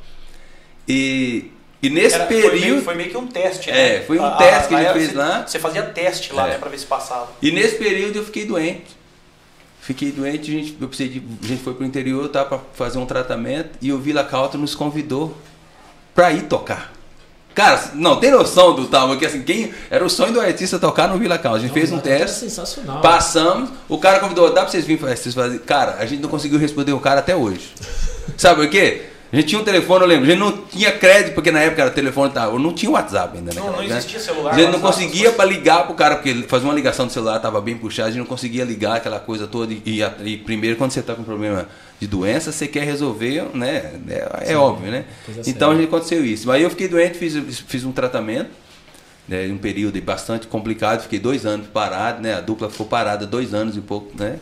E, e nesse Era- foi, período. meio, foi meio que um teste, né? É, foi um teste que a gente fez você- lá. Você fazia teste lá, É. né, pra ver se passava. E nesse período eu fiquei doente. Fiquei doente, a gente, eu precisei de, a gente foi pro interior, tá, para fazer um tratamento e o Vila Country nos convidou pra ir tocar. Cara, não tem noção do tal, porque assim, quem era o sonho do artista tocar no Vila Country. A gente fez um Não, teste, sensacional. passamos, o cara convidou, dá pra vocês virem vocês fazerem. Cara, a gente não conseguiu responder o cara até hoje. Sabe por quê? A gente tinha um telefone, eu lembro, a gente não tinha crédito, porque na época era telefone, tá, não tinha WhatsApp ainda, né? Não, não existia celular, A gente não conseguia para ligar pro cara, porque fazia uma ligação do celular, tava bem puxado, a gente não conseguia ligar aquela coisa toda. E, e e primeiro, quando você tá com problema de doença, você quer resolver, né? É, é óbvio, né? Então a gente aconteceu isso. Aí eu fiquei doente, fiz, fiz um tratamento, né? Um período bastante complicado, fiquei dois anos parado, né? A dupla ficou parada dois anos e pouco, né?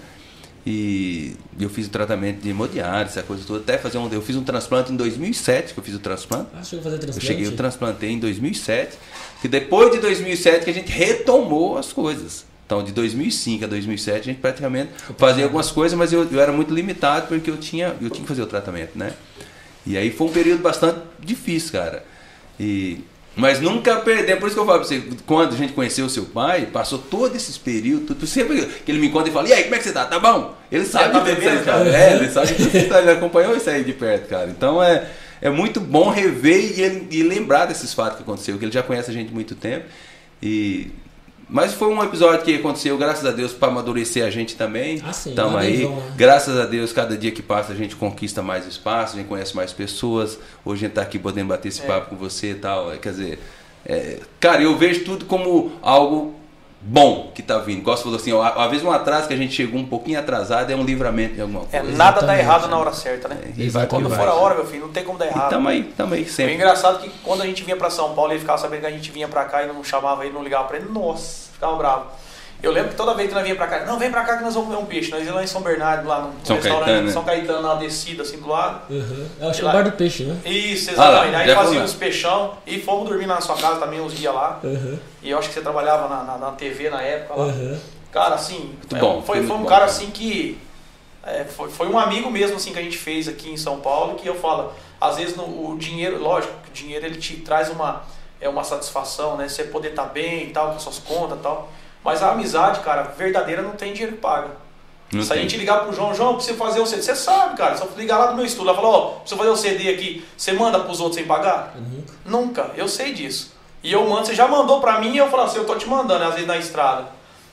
E eu fiz o tratamento de hemodiálise, essa coisa toda, até fazer um. Eu fiz um transplante em 2007, que eu fiz o transplante. Ah, chegou a fazer Eu transplante? cheguei, eu transplantei em 2007, que depois de 2007 que a gente retomou as coisas. Então, de 2005 a 2007, a gente praticamente fazia algumas coisas, mas eu, eu era muito limitado porque eu tinha, eu tinha que fazer o tratamento, né? E aí foi um período bastante difícil, cara. E, mas nunca perdemos, por isso que eu falo pra você, quando a gente conheceu o seu pai, passou todo esses períodos, tudo, sempre que ele me encontra e fala, e aí, como é que você tá? Tá bom? Ele sabe tá tudo isso aí, bebendo, cara. É, ele sabe tudo isso aí, ele acompanhou isso aí de perto, cara. Então é, é muito bom rever e, e lembrar desses fatos que aconteceu, que ele já conhece a gente há muito tempo. E mas foi um episódio que aconteceu, graças a Deus, para amadurecer a gente também. Ah, sim, Tamo aí. vão, né? Graças a Deus, cada dia que passa a gente conquista mais espaço, a gente conhece mais pessoas. Hoje a gente tá aqui podendo bater esse É. papo com você e tal. É, Quer dizer, é, cara, eu vejo tudo como algo bom que tá vindo. Gosto falou assim, ó, às vezes um atraso que a gente chegou um pouquinho atrasado é um livramento de alguma É, coisa. nada dá Exatamente. errado na hora certa, né? E vai Quando como for vai. a hora, meu filho, não tem como dar E errado. tamo aí, tamo aí O sempre. engraçado é que quando a gente vinha pra São Paulo, ele ficava sabendo que a gente vinha pra cá e não chamava ele, não ligava pra ele. Nossa, ficava bravo. Eu lembro que toda vez que nós vinha pra cá, não, vem pra cá que nós vamos comer um peixe. Nós íamos lá em São Bernardo, lá no São restaurante Caetano, né? São Caetano, na descida assim do lado. Uhum. Eu acho que Lá- é o bar do peixe, né? Isso, Ah lá, exatamente. Aí fazia lá. os peixão e fomos dormir na sua casa também uns dias lá. Uhum. E eu acho que você trabalhava na, na, na TV na época lá. Uhum. Cara, assim, Muito é, bom, foi, foi foi um muito cara bom. assim que. é, foi, foi um amigo mesmo assim que a gente fez aqui em São Paulo, que eu falo, às vezes no, o dinheiro, lógico, que o dinheiro ele te traz uma, é uma satisfação, né? Você poder estar bem e tal, com suas contas e tal. Mas a amizade, cara, verdadeira não tem dinheiro que paga. Não Se a tem. gente ligar pro João, João, preciso fazer um CD. Você sabe, cara, só ligar lá do meu estúdio, lá falar, ó, preciso fazer um CD aqui, você manda pros outros sem pagar? Nunca. Nunca, eu sei disso. E eu mando, você já mandou pra mim e eu falo assim, eu tô te mandando, às vezes na estrada.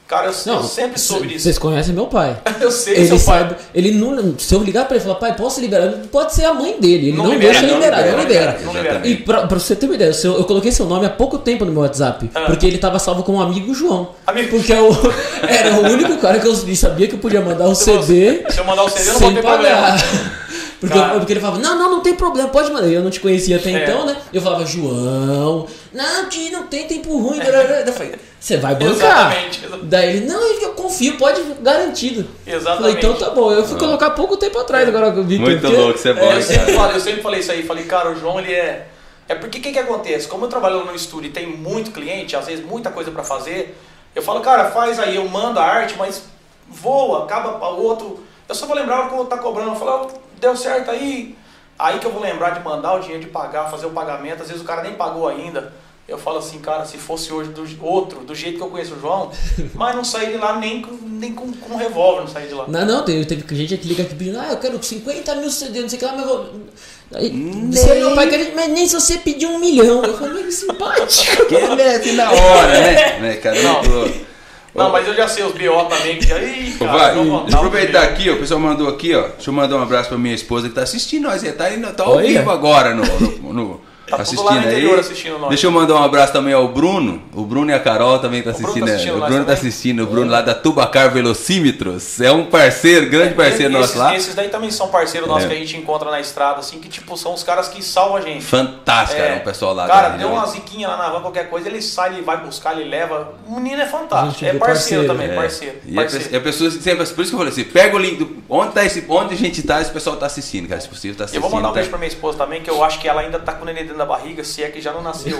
Cara, eu, eu Não, sempre soube disso. Vocês conhecem meu pai. [laughs] Eu sei, Ele seu pai. sabe, ele não, se eu ligar pra ele e falar, pai, posso liberar? Pode ser a mãe dele, ele Não não, libera, deixa não liberar, libera, não libera. não libera. E pra, pra você ter uma ideia, seu- eu coloquei seu nome há pouco tempo no meu WhatsApp, Ah. porque ele tava salvo como amigo João. Amigo. Porque eu, [laughs] era o único cara que eu sabia que eu podia mandar o Se eu- CD se eu mandar o CD, eu não vou ter pagar. problema. Porque, eu- porque ele falava, não, não, não tem problema, pode mandar. Eu não te conhecia até É. então, né? Eu falava, João, não, Ti, não tem tempo ruim. Eu falei, você vai bancar. Exatamente. Daí ele, não, eu confio, pode, garantido. Exatamente. Falei, então tá bom. Eu fui colocar pouco tempo atrás agora com o Victor. Muito porque- louco, você é bom, É, eu, sempre falei, eu sempre falei isso aí. Falei, cara, o João, ele é. É porque o que, que acontece? Como eu trabalho no estúdio e tem muito cliente, às vezes muita coisa pra fazer, eu falo, cara, faz aí, eu mando a arte, mas voa, acaba para o outro. Eu só vou lembrar o que o outro tá cobrando. Eu falo, "Ah, deu certo aí. Aí que eu vou lembrar de mandar o dinheiro de pagar, fazer o pagamento. Às vezes o cara nem pagou ainda. Eu falo assim, cara, se fosse hoje do outro, do jeito que eu conheço o João, [laughs] mas não saí de lá nem com, nem com, com um revólver, não saí de lá. Não, não, tem, teve gente que liga aqui pedindo, ah, eu quero 50 mil CD, não sei o que lá, mas eu vou. Aí, se meu pai quer, mas nem se você pedir um milhão. Eu falei, que simpático. Que é assim na hora, né? [laughs] né, cara? Não. Não, mas eu já sei os BO também. Que, ih, cara, Vai, vou eu aproveitar aqui, ó, o pessoal mandou aqui, ó. Deixa eu mandar um abraço pra minha esposa que tá assistindo nós. Ele tá, tá ao Olha. vivo agora no, no- no- Tá assistindo lá no interior aí. assistindo nós. Deixa eu mandar um abraço também ao Bruno. O Bruno e a Carol também tá O Bruno assistindo. tá né? assistindo o Bruno tá assistindo, o Bruno lá da Tubacar Velocímetros. É um parceiro, grande parceiro esses, nosso lá. Esses daí também são parceiros nossos É. que a gente encontra na estrada, assim, que tipo, são os caras que salvam a gente. Fantástico, cara, o pessoal lá. Cara, deu região. uma ziquinha lá na van, qualquer coisa, ele sai, ele vai buscar, ele leva. O menino é fantástico. É parceiro, parceiro. também, É. parceiro. E a, parceiro. pe- e a pessoa sempre, por isso que eu falei assim, pega o link do, onde, tá esse, onde a gente tá, esse pessoal tá assistindo, cara, se possível tá Eu assistindo. vou mandar um tá? beijo pra minha esposa também, que eu acho que ela ainda tá com o neném dentro da barriga, se é que já não nasceu.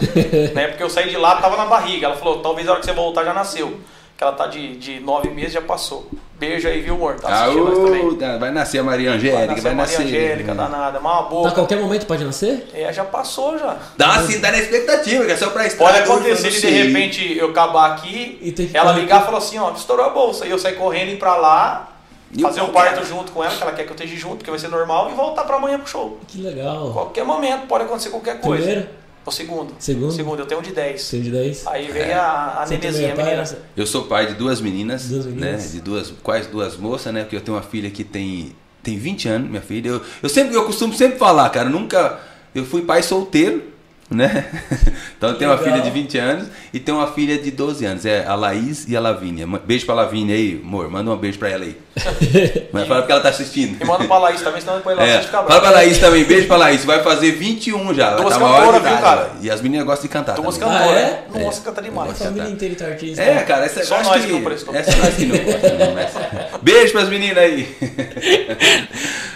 né? Porque eu saí de lá, tava na barriga. Ela falou, talvez a hora que você voltar já nasceu. Que ela tá de, de nove meses, já passou. Beijo aí, viu, amor? Tá Ah, assistindo nós também. tá, vai nascer a Maria Vai Angélica, nascer vai a Maria nascer. Angélica, é. danada. Tá, boa. a qualquer momento pode nascer? É, já passou já. Dá assim, dá na expectativa, que é só pra estrada. Pode acontecer de de repente eu acabar aqui, E ela ligar e falar assim, ó, estourou a bolsa. E eu sair correndo e ir pra lá, fazer o parto junto com ela, que ela quer que eu esteja junto, que vai ser normal, e voltar pra amanhã pro show. Que legal. Qualquer momento pode acontecer qualquer coisa. Primeiro? O segundo. Segundo? Segundo, eu tenho um de 10. Você de 10? Aí vem a, a Você nenezinha, é menina. Eu sou pai de duas meninas, Duas meninas. né? De duas, quase duas moças, né? Porque eu tenho uma filha que tem, tem 20 anos, minha filha. Eu, eu sempre, eu costumo sempre falar, cara, nunca. Eu fui pai solteiro, né? [laughs] Então eu tenho uma Legal. filha de 20 anos e tenho uma filha de 12 anos. É a Laís e a Lavínia. Beijo pra Lavínia aí, amor. Manda um beijo pra ela aí. [laughs] Mas fala porque ela tá assistindo. E manda pra Laís também, senão depois [laughs] ela É, assiste fala pra Laís também, beijo pra Laís. Vai fazer 21 já. Duas tá cantoras, viu, cara? E as meninas gostam de cantar. Duas também. cantoras. Ah, é? Nossa, canta A demais. família inteira tá artista. É, cara, essa Só eu acho nós que não prestou. Essa nós que não gostamos, não, Beijo pras meninas aí.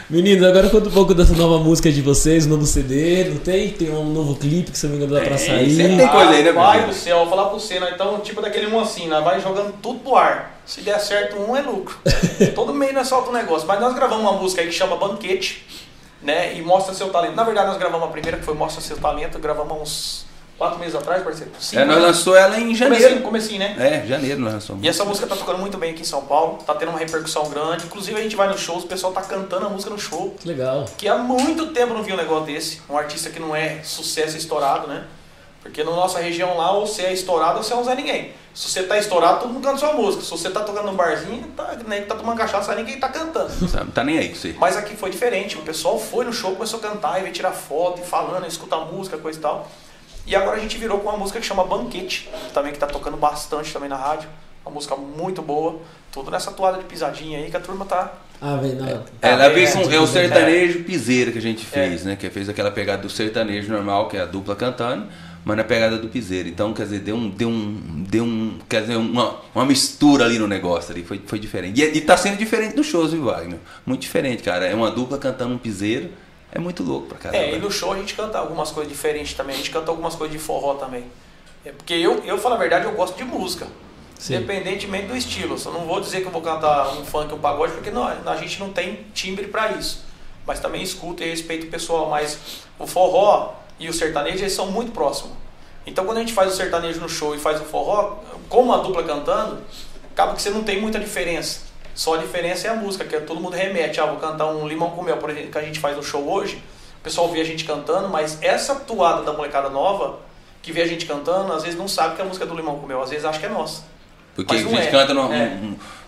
Meninos, agora conta um pouco dessa nova música de vocês, um novo CD, não tem? Tem um novo clipe que se não me engano dá pra Tem, sair. sempre tem coisa aí, né, Vai do céu, eu vou falar pro você, né? Então, tipo daquele um assim, né? Vai jogando tudo pro ar. Se der certo um, é lucro. [laughs] Todo meio nós solta um negócio. Mas nós gravamos uma música aí que chama Banquete, né? E Mostra Seu Talento. Na verdade, nós gravamos a primeira, que foi Mostra Seu Talento, gravamos uns quatro meses atrás, parceiro. Cinco, É, nós né? lançou ela em janeiro. comecinho, né? É, janeiro nós lançamos. E essa música tá tocando muito bem aqui em São Paulo, tá tendo uma repercussão grande. Inclusive a gente vai nos shows, o pessoal tá cantando a música no show. Que legal. Que há muito tempo não vi um negócio desse. Um artista que não é sucesso estourado, né? Porque na nossa região lá, ou você é estourado ou você é um Zé Ninguém. Se você tá estourado, todo mundo canta sua música. Se você tá tocando num barzinho, tá, nem que tá tomando cachaça, sabe ninguém tá cantando. [laughs] Sabe, Não tá nem aí com você. Mas aqui foi diferente. O pessoal foi no show, começou a cantar e veio tirar foto e falando, escutar música, coisa e tal. E agora a gente virou com uma música que chama Banquete, também que tá tocando bastante também na rádio. Uma música muito boa. Tudo nessa toada de pisadinha aí que a turma tá. Ah, vem, não. Ela É, veio com, é o é. sertanejo piseiro que a gente fez, né? Que fez aquela pegada do sertanejo normal, que é a dupla cantando, mas na pegada do piseiro. Então, quer dizer, deu um. Deu um. Deu um. Quer dizer, uma, uma mistura ali no negócio ali. Foi, foi diferente. E, e tá sendo diferente nos shows, viu, Wagner? Muito diferente, cara. É uma dupla cantando um piseiro. É muito louco pra caramba. É, e no show a gente canta algumas coisas diferentes também. A gente canta algumas coisas de forró também. É porque eu, eu falo a verdade, eu gosto de música. Sim. Independentemente do estilo. Só não vou dizer que eu vou cantar um funk, um pagode, porque não, a gente não tem timbre pra isso. Mas também escuto e respeito o pessoal. Mas o forró e o sertanejo, eles são muito próximos. Então quando a gente faz o sertanejo no show e faz o forró, como a dupla cantando, acaba que você não tem muita diferença. Só a diferença é a música, que é todo mundo remete. Ah, vou cantar um limão com mel, por exemplo, que a gente faz no show hoje. O pessoal vê a gente cantando, mas essa toada da molecada nova, que vê a gente cantando, às vezes não sabe que é a música é do limão com mel, às vezes acha que é nossa. Porque a gente é. canta num, É.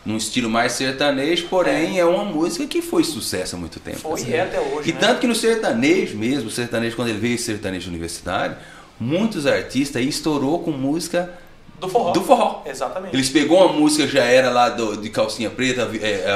num estilo mais sertanejo, porém é. uma música que foi sucesso há muito tempo. Foi assim. é até hoje. E né? tanto que no sertanejo mesmo, o sertanejo, quando ele veio sertanejo universitário, muitos artistas estourou com música Do forró. do forró. Exatamente. Eles pegou uma música já era lá do- de calcinha preta, é, A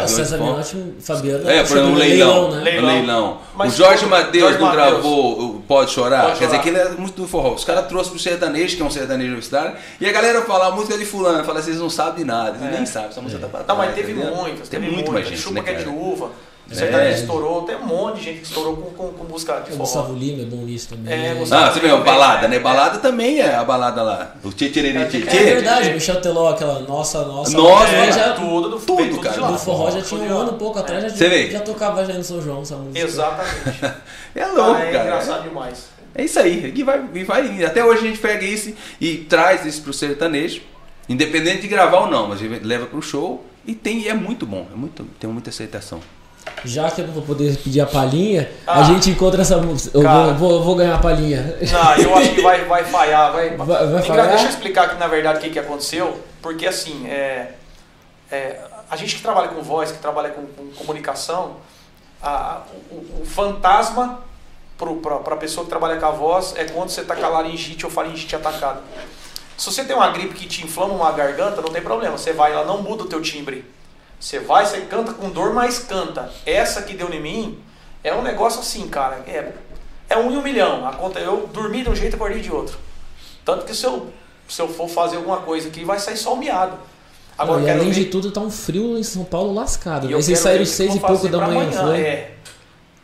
avião de César forró. Menotti, Fabiano. É, por exemplo, um no leilão. né? Leilão. Leilão. Mas o Jorge Matheus não Mateus. gravou o Pode Chorar? Pode Quer dizer, que ele é muito do forró. Os caras trouxeram pro sertanejo, que é um sertanejo universitário, e a galera fala a música de fulano, fala, vocês não sabem de nada, eles É. nem sabem, essa música tá pra Não, trás, mas teve tá muitas, Tem teve muito muitas. mais gente, Chupa né, que é de uva. É. Sertanejo estourou, tem um monte de gente que estourou com, com, com música de O forró. Gustavo Lima é bom nisso também. É, Gustavo Ah, você vê, balada, né? Balada também é a balada lá. O tchê tchê tchê tchê É verdade, Michel Teló, aquela nossa, nossa. Nossa, É, já, tudo, do, tudo, cara. do forró já tinha um ano pouco atrás, já, Você vê? já tocava já no São João essa música. Exatamente. [laughs] É louco, Cara, é cara. engraçado demais. É isso aí, e vai, e vai indo. Até hoje a gente pega isso e traz isso pro sertanejo, independente de gravar ou não, mas a gente leva pro show e tem, e é muito bom, é muito, tem muita aceitação. Já que eu não vou poder pedir a palhinha, Ah. a gente encontra essa música. Eu vou, vou, vou ganhar a palhinha. Não, eu acho que vai, vai falhar. Vai, [laughs] Vai- vai falhar? Deixa eu explicar aqui, na verdade, o que, que aconteceu. Porque, assim, é, é, a gente que trabalha com voz, que trabalha com, com comunicação, a- o, o fantasma para a pessoa que trabalha com a voz é quando você está com a laringite ou faringite atacada. Se você tem uma gripe que te inflama uma garganta, não tem problema. Você vai, ela não muda o teu timbre. Você vai, você canta com dor, mas canta. Essa que deu em mim é um negócio assim, cara. É, é um em um milhão. A conta, eu dormi de um jeito e acordei de outro. Tanto que se eu, se eu for fazer alguma coisa aqui, vai sair só o miado. Agora, quero além ver- de tudo, tá um frio em São Paulo lascado. e Né? Vocês quero saíram seis e pouco da manhã, amanhã, foi? É.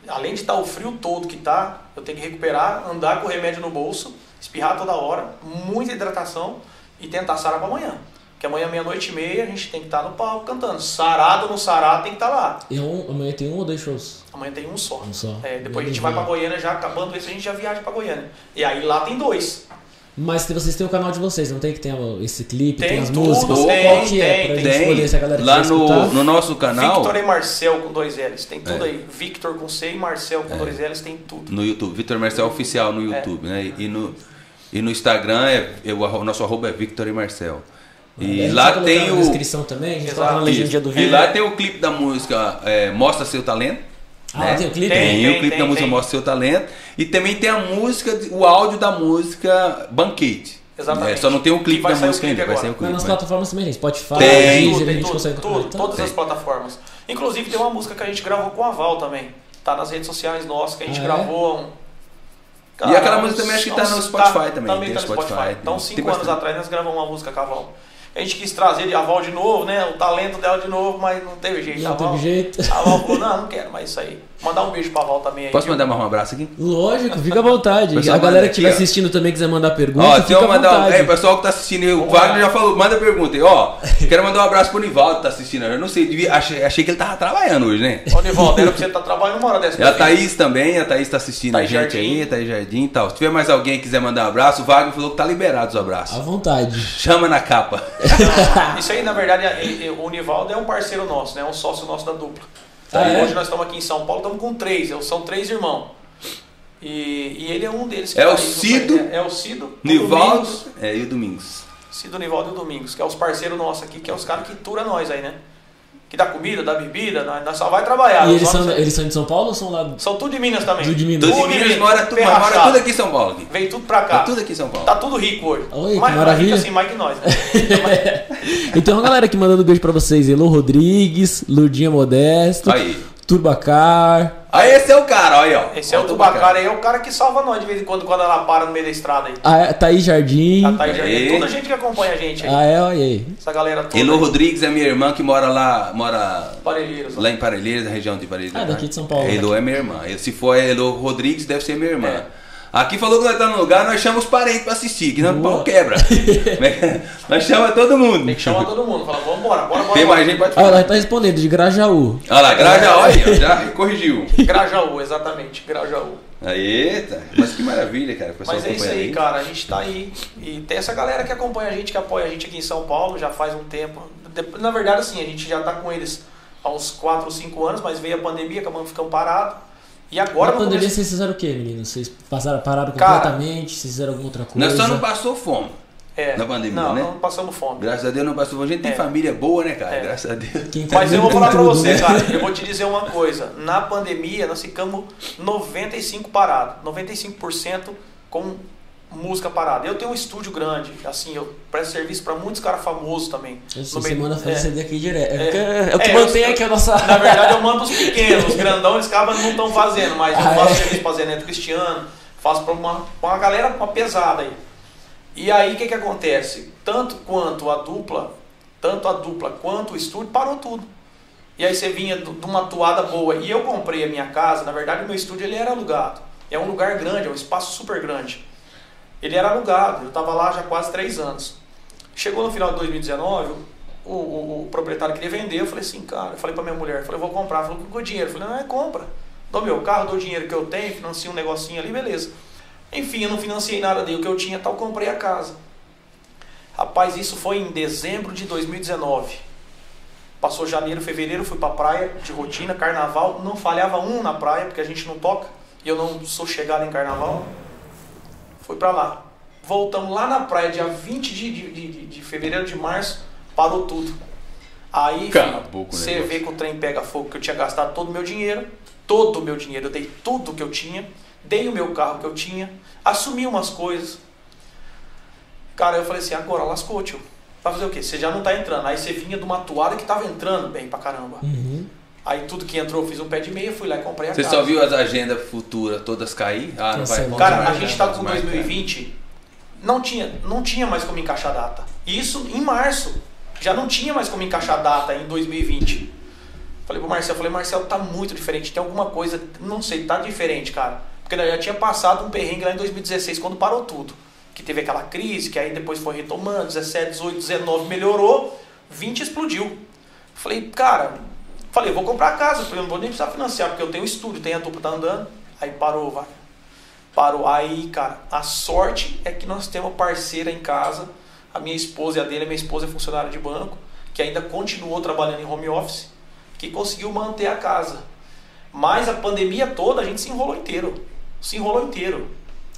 Além de estar o frio todo que tá, eu tenho que recuperar, andar com o remédio no bolso, espirrar toda hora, muita hidratação e tentar sarar para amanhã. Que amanhã, meia-noite e meia, a gente tem que estar no palco cantando. Sarado ou não sarado, tem que estar lá. E um, amanhã tem um ou dois shows? Amanhã tem um só. Um só. É, depois a gente vai para Goiânia, já acabando esse, a gente já viaja para Goiânia. E aí lá tem dois. Mas se vocês têm o canal de vocês, não tem que ter esse clipe, tem, Tem as tudo, músicas? tem, Qual que é? tem, Pra tem. gente poder, se a galera Lá no, no nosso canal, Victor e Marcel com dois L's. Tem tudo É. aí. Victor com C e Marcel com dois L's, tem tudo. no YouTube, Vitor Marcel Oficial no YouTube, né? E no, e no Instagram, é, é o, arro- o nosso arroba é Victor e Marcel. A E gente lá vai tem na o... descrição também, a gente na legenda do E vídeo. lá tem o clipe da música é, Mostra Seu Talento. Ah, né? tem o clipe? Tem, Tem, o tem, clipe tem, da música tem. Mostra Seu Talento. E também tem a música, o áudio da música Banquete. Exatamente. É, só não tem o clipe vai da o música clipe ainda, vai agora. sair o Mas clipe. nas plataformas também, gente. Spotify, Tem. Deezer, tudo, a tem gente tudo, consegue tudo, encontrar. todas Tem. as plataformas. Inclusive tem uma música que a gente gravou com a Val também. Tá nas redes sociais nossas, que a gente Ah, é? gravou. Um... E aquela música também acho que tá no Spotify também, Também tem tá no Spotify, Spotify. tem- Então, tem cinco anos atrás nós gravamos uma música com a gente quis trazer a Val de novo, né? O talento dela de novo, mas não teve jeito. Não a Val, teve jeito. A Val falou, não, não quero mais isso aí. Mandar um beijo pra Val também aí. Posso viu? mandar mais um abraço aqui? Lógico, fica à vontade. Pessoal, a galera que estiver ó. assistindo também quiser mandar pergunta, Ó, fica à eu mandar um. vontade. É, o pessoal que tá assistindo, aí, o Wagner já falou, manda pergunta aí, ó. Quero mandar um abraço pro Nivaldo que tá assistindo. Eu não sei, devia- achei, achei que ele tava trabalhando hoje, né? Ô, Nivaldo, era pra você estar trabalhando uma hora dessa. E a Thaís também, a Thaís tá assistindo Thaís a gente Jardim. aí, a Thaís Jardim e tal. Se tiver mais alguém que quiser mandar um abraço, o Wagner falou que tá liberado os À abraços. vontade. Chama na capa. [laughs] Isso aí, na verdade, é- é- o Nivaldo é um parceiro nosso, né? É um sócio nosso da dupla. Ah, é? Hoje nós estamos aqui em São Paulo, estamos com três, são três irmãos. E, e ele é um deles. que É tá o Cido, É, é o Cido, Nivaldo é, e o Domingos. Cido, Nivaldo e o Domingos, que é os parceiros nossos aqui, que é os caras que tura nós aí, né? Que dá comida, dá bebida, nós, só vai trabalhar. E eles são, eles são de São Paulo ou são lá do são tudo de Minas também. de Minas? Tudo Tudo de Minas, mora, tudo, mora tudo aqui em São Paulo. Aqui. Vem tudo pra cá. Tá tudo aqui em São Paulo. Tá tudo rico hoje. Oi, que mais, mais maravilha. rico assim, mais que nós, né? [laughs] Então, a galera aqui mandando beijo pra vocês. Elô Rodrigues, Lurdinha Modesto, Aí. Turbacar. Aí esse é o cara, olha aí, ó. Esse é o Tubacara aí, é o cara que salva nós de vez em quando, quando ela para no meio da estrada aí. A Thaís Jardim. A Thaís Jardim, Aí. toda a gente que acompanha a gente aí. Ah, é, olha aí. Essa galera toda. Elô. Rodrigues é minha irmã que mora lá, mora Parelheiros. lá em Parelheiros, na região de Parelheiros. Ah, daqui de São Paulo. Elô é minha irmã. Se for Elô Rodrigues, deve ser minha irmã. É. Aqui falou que nós estamos no lugar, nós chamamos os parentes pra assistir, que não o Boa. pau quebra. [laughs] nós chamamos todo mundo. Tem que chamar todo mundo. Fala, vambora, bora, bora. Tem mais gente, pode falar. ela tá respondendo, de Grajaú. Olha lá, Graja, olha, já corrigiu. [laughs] Grajaú, exatamente. Grajaú. Eita, mas que maravilha, cara. Mas é isso acompanha aí, cara. A gente tá aí. E tem essa galera que acompanha a gente, que apoia a gente aqui em São Paulo já faz um tempo. Na verdade, assim, a gente já tá com eles há uns 4 ou 5 anos, mas veio a pandemia, acabamos ficando parados. E agora Na pandemia começo- vocês fizeram o quê, meninos? Vocês passaram, pararam Cara, completamente? Vocês fizeram alguma outra coisa? Nós só não passou fome. É. Na pandemia, não, né? não passamos fome. Graças a Deus não passou. A gente tem É. família boa, né, cara? É. Graças a Deus. Quem tá Mas eu vou falar pra você, né? cara, eu [laughs] vou te dizer uma coisa. Na pandemia, nós ficamos 95 parados. 95% com música parada. Eu tenho um estúdio grande, assim, eu presto serviço pra muitos caras famosos também. Essa No meio- semana fazer é. CD aqui direto. É, É. que- é o que É, mantém eu- aqui a nossa. Na verdade, eu mando os pequenos, os grandão, eles acabam não estão fazendo, mas eu Ah, faço é? serviço pra Zé Neto Cristiano, faço pra uma, pra uma galera uma pesada aí. E aí o que, que acontece? Tanto quanto a dupla, tanto a dupla quanto o estúdio, parou tudo. E aí você vinha de uma toada boa. E eu comprei a minha casa, na verdade o meu estúdio ele era alugado. É um lugar grande, é um espaço super grande. Ele era alugado, eu estava lá já quase três anos. Chegou no final de 2019, o, o- o proprietário queria vender, eu falei assim, cara, eu falei pra minha mulher, falei, eu vou comprar, ela falou, com o dinheiro? Eu falei, não, é compra. Dou meu carro, dou o dinheiro que eu tenho, financio um negocinho ali, beleza. Enfim, eu não financiei nada, dei o que eu tinha, tal, comprei a casa. Rapaz, isso foi em dezembro de 2019. Passou janeiro, fevereiro, fui pra praia de rotina, carnaval, não falhava um na praia, porque a gente não toca, e eu não sou chegado em carnaval. Fui pra lá. Voltamos lá na praia, dia 20 de, de, de, de fevereiro de março, parou tudo. Aí Acabou você vê que o trem pega fogo, que eu tinha gastado todo o meu dinheiro, todo o meu dinheiro, eu dei tudo que eu tinha, dei o meu carro que eu tinha, assumi umas coisas. Cara, eu falei assim, agora lascou, tio. Vai fazer o quê? Você já não tá entrando. Aí você vinha de uma toada que tava entrando bem pra caramba. Uhum. Aí tudo que entrou, eu fiz um pé de meia, fui lá e comprei a Você casa. só viu as agendas futuras todas cair? Ah, não vai. Cara, a gente vai com mais, 2020, não tinha, não tinha mais como encaixar data. Isso em março. Já não tinha mais como encaixar data em 2020. Falei pro Marcel, falei, Marcel, tá muito diferente. Tem alguma coisa, não sei, tá diferente, cara. Porque já tinha passado um perrengue lá em 2016, quando parou tudo. Que teve aquela crise, que aí depois foi retomando, 17, 18, 19 melhorou, 20 explodiu. Falei, cara, falei, vou comprar a casa, falei, eu não vou nem precisar financiar, porque eu tenho estúdio, tenho a dupla, tá andando. Aí parou, vai. Parou. Aí, cara, a sorte é que nós temos parceira em casa, a minha esposa e a dele, a minha esposa é funcionária de banco, que ainda continuou trabalhando em home office, que conseguiu manter a casa. Mas a pandemia toda a gente se enrolou inteiro. Se enrolou inteiro.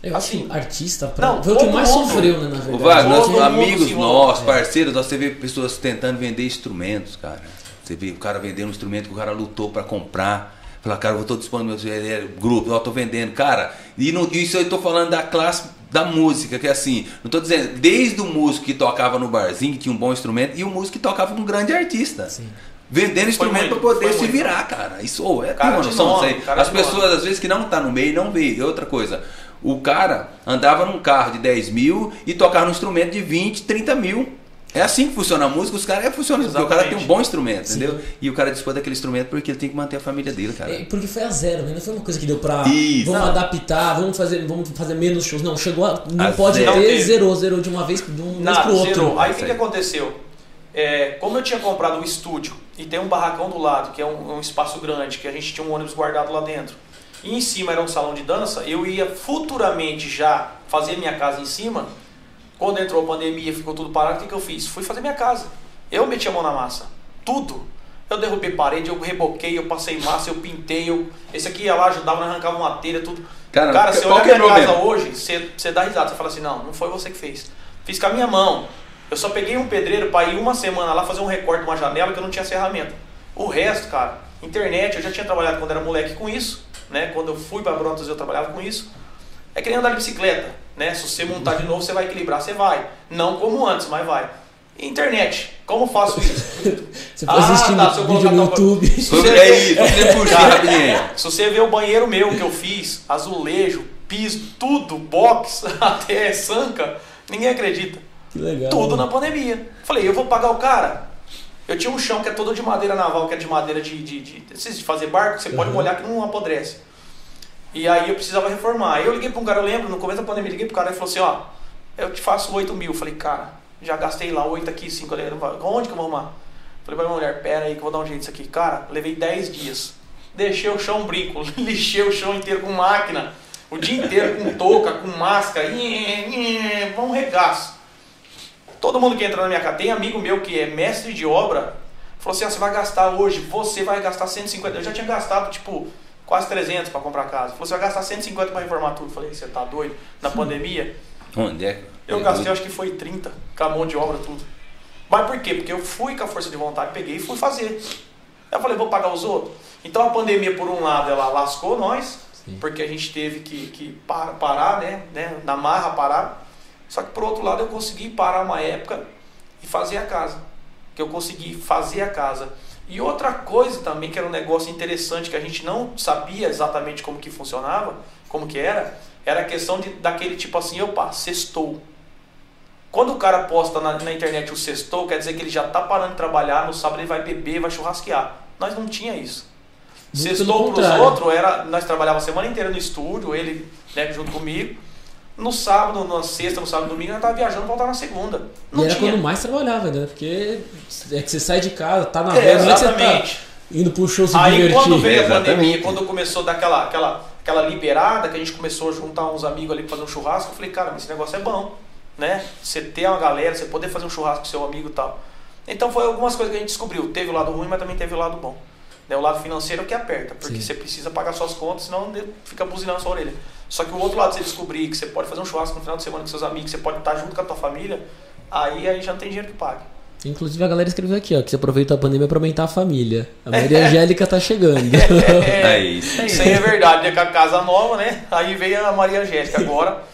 Eu acho Assim, que artista pra... não, foi o que mais mundo- sofreu, né, na verdade. Todo nós, amigos nossos, parceiros, você vê pessoas tentando vender instrumentos, cara. Você vê o cara vendendo um instrumento que o cara lutou pra comprar. Fala, cara, eu estou dispondo meu é, grupo, eu tô vendendo. Cara, e não, isso eu tô falando da classe da música, que é assim, não tô dizendo, desde o músico que tocava no barzinho, que tinha um bom instrumento, e o músico que tocava com um grande artista. Sim. Vendendo instrumento para poder se muito. virar, cara. Isso é Cara uma noção nome, cara As pessoas, às vezes, que não tá no meio, não vê. E outra coisa, o cara andava num carro de 10 mil e tocava num instrumento de 20, 30 mil. É assim que funciona a música, os caras é funciona, porque o cara tem um Exatamente. bom instrumento, Sim. entendeu? E o cara dispôs daquele instrumento porque ele tem que manter a família dele, cara. É, porque foi a zero, né? Não foi uma coisa que deu pra. Isso. Vamos Não. adaptar, vamos fazer, vamos fazer menos shows. Não, chegou a. Não A pode zero. ter, Não zerou, zerou de uma vez de um mês pro outro. zerou. Aí o que, que aconteceu? É, como eu tinha comprado um estúdio e tem um barracão do lado, que é um, um espaço grande, que a gente tinha um ônibus guardado lá dentro, e em cima era um salão de dança, eu ia futuramente já fazer minha casa em cima. Quando entrou a pandemia ficou tudo parado, o que, que eu fiz? Fui fazer minha casa. Eu meti a mão na massa. Tudo. Eu derrubei parede, eu reboquei, eu passei massa, eu pintei, eu... esse aqui ia lá, ajudava, arrancava uma telha, tudo. Cara, Cara, você qual olha que é minha casa hoje, você, você dá risada, você fala assim, não, não foi você que fez. Fiz com a minha mão. Eu só peguei um pedreiro para ir uma semana lá fazer um recorte de uma janela que eu não tinha ferramenta. O resto, cara, internet, eu já tinha trabalhado quando era moleque com isso, né? Quando eu fui para Brotas eu trabalhava com isso. É que nem andar de bicicleta, né? Se você montar de novo, você vai equilibrar, você vai. Não como antes, mas vai. Internet, como faço isso? Você foi assistindo tá, se eu vídeo no YouTube. Se você é [laughs] Cara, rapidinho. Se você ver o banheiro meu que eu fiz, azulejo, piso, tudo, box, [laughs] até sanca, ninguém acredita. Que legal. Tudo na pandemia. Falei, eu vou pagar o cara. Eu tinha um chão que é todo de madeira naval, que é de madeira de, de, de, de fazer barco, você pode Uhum. molhar que não apodrece. E aí eu precisava reformar. Aí eu liguei para um cara, eu lembro, no começo da pandemia, liguei pro cara e falou assim, ó, eu te faço 8 mil. Eu falei, cara, já gastei lá 8 aqui, 5 ali. Onde que eu vou arrumar? Falei pra minha mulher, pera aí que eu vou dar um jeito nisso aqui. Cara, levei 10 dias. Deixei o chão brinco, [laughs] lixei o chão inteiro com máquina. O dia inteiro com touca, com máscara. Nhê, Vamos regaço. Todo mundo que entra na minha casa, tem amigo meu que é mestre de obra, falou assim, ó, você vai gastar hoje, você vai gastar 150. Eu já tinha gastado, tipo, quase 300 para comprar casa. Falou, você vai gastar 150 para reformar tudo. Falei, você tá doido? Na pandemia? Onde é? Eu gastei, acho que foi 30, com a mão de obra, tudo. Mas por quê? Porque eu fui com a força de vontade, peguei e fui fazer. Eu falei, vou pagar os outros. Então a pandemia, por um lado, ela lascou nós, Sim. porque a gente teve que, que par- parar, né, né? Na marra parar. Só que por outro lado eu consegui parar uma época e fazer a casa. Que eu consegui fazer a casa. E outra coisa também, que era um negócio interessante, que a gente não sabia exatamente como que funcionava, como que era, era a questão de, daquele tipo assim, opa, sextou. Quando o cara posta na, na internet o sextou, quer dizer que ele já tá parando de trabalhar, no sábado ele vai beber, vai churrasquear. Nós não tinha isso. Muito Sextou pros contrário. outros, era, nós trabalhávamos a semana inteira no estúdio, ele né, junto comigo. No sábado, na sexta, no sábado, domingo, nós tava viajando, voltar na segunda. E Não era tinha. quando mais trabalhava, né? Porque é que você sai de casa, tá na É, rua, é tá exatamente. indo pro show se Aí divertir. quando veio a Exatamente. pandemia, quando começou a dar aquela, aquela, aquela liberada, que a gente começou a juntar uns amigos ali pra fazer um churrasco, eu falei, cara, mas esse negócio é bom, né? Você ter uma galera, você poder fazer um churrasco com seu amigo e tal. Então foi algumas coisas que a gente descobriu. Teve o lado ruim, mas também teve o lado bom. Né? O lado financeiro é o que aperta, porque Sim. você precisa pagar suas contas, senão fica buzinando a sua orelha. Só que o outro lado, você descobrir que você pode fazer um churrasco no final de semana com seus amigos, você pode estar junto com a tua família, aí, aí já não tem dinheiro que pague. Inclusive a galera escreveu aqui, ó, que você aproveitou a pandemia pra aumentar a família. A Maria [laughs] Angélica tá chegando. [laughs] É isso aí. Isso aí é verdade, né? Com a casa nova, né? Aí veio a Maria Angélica agora,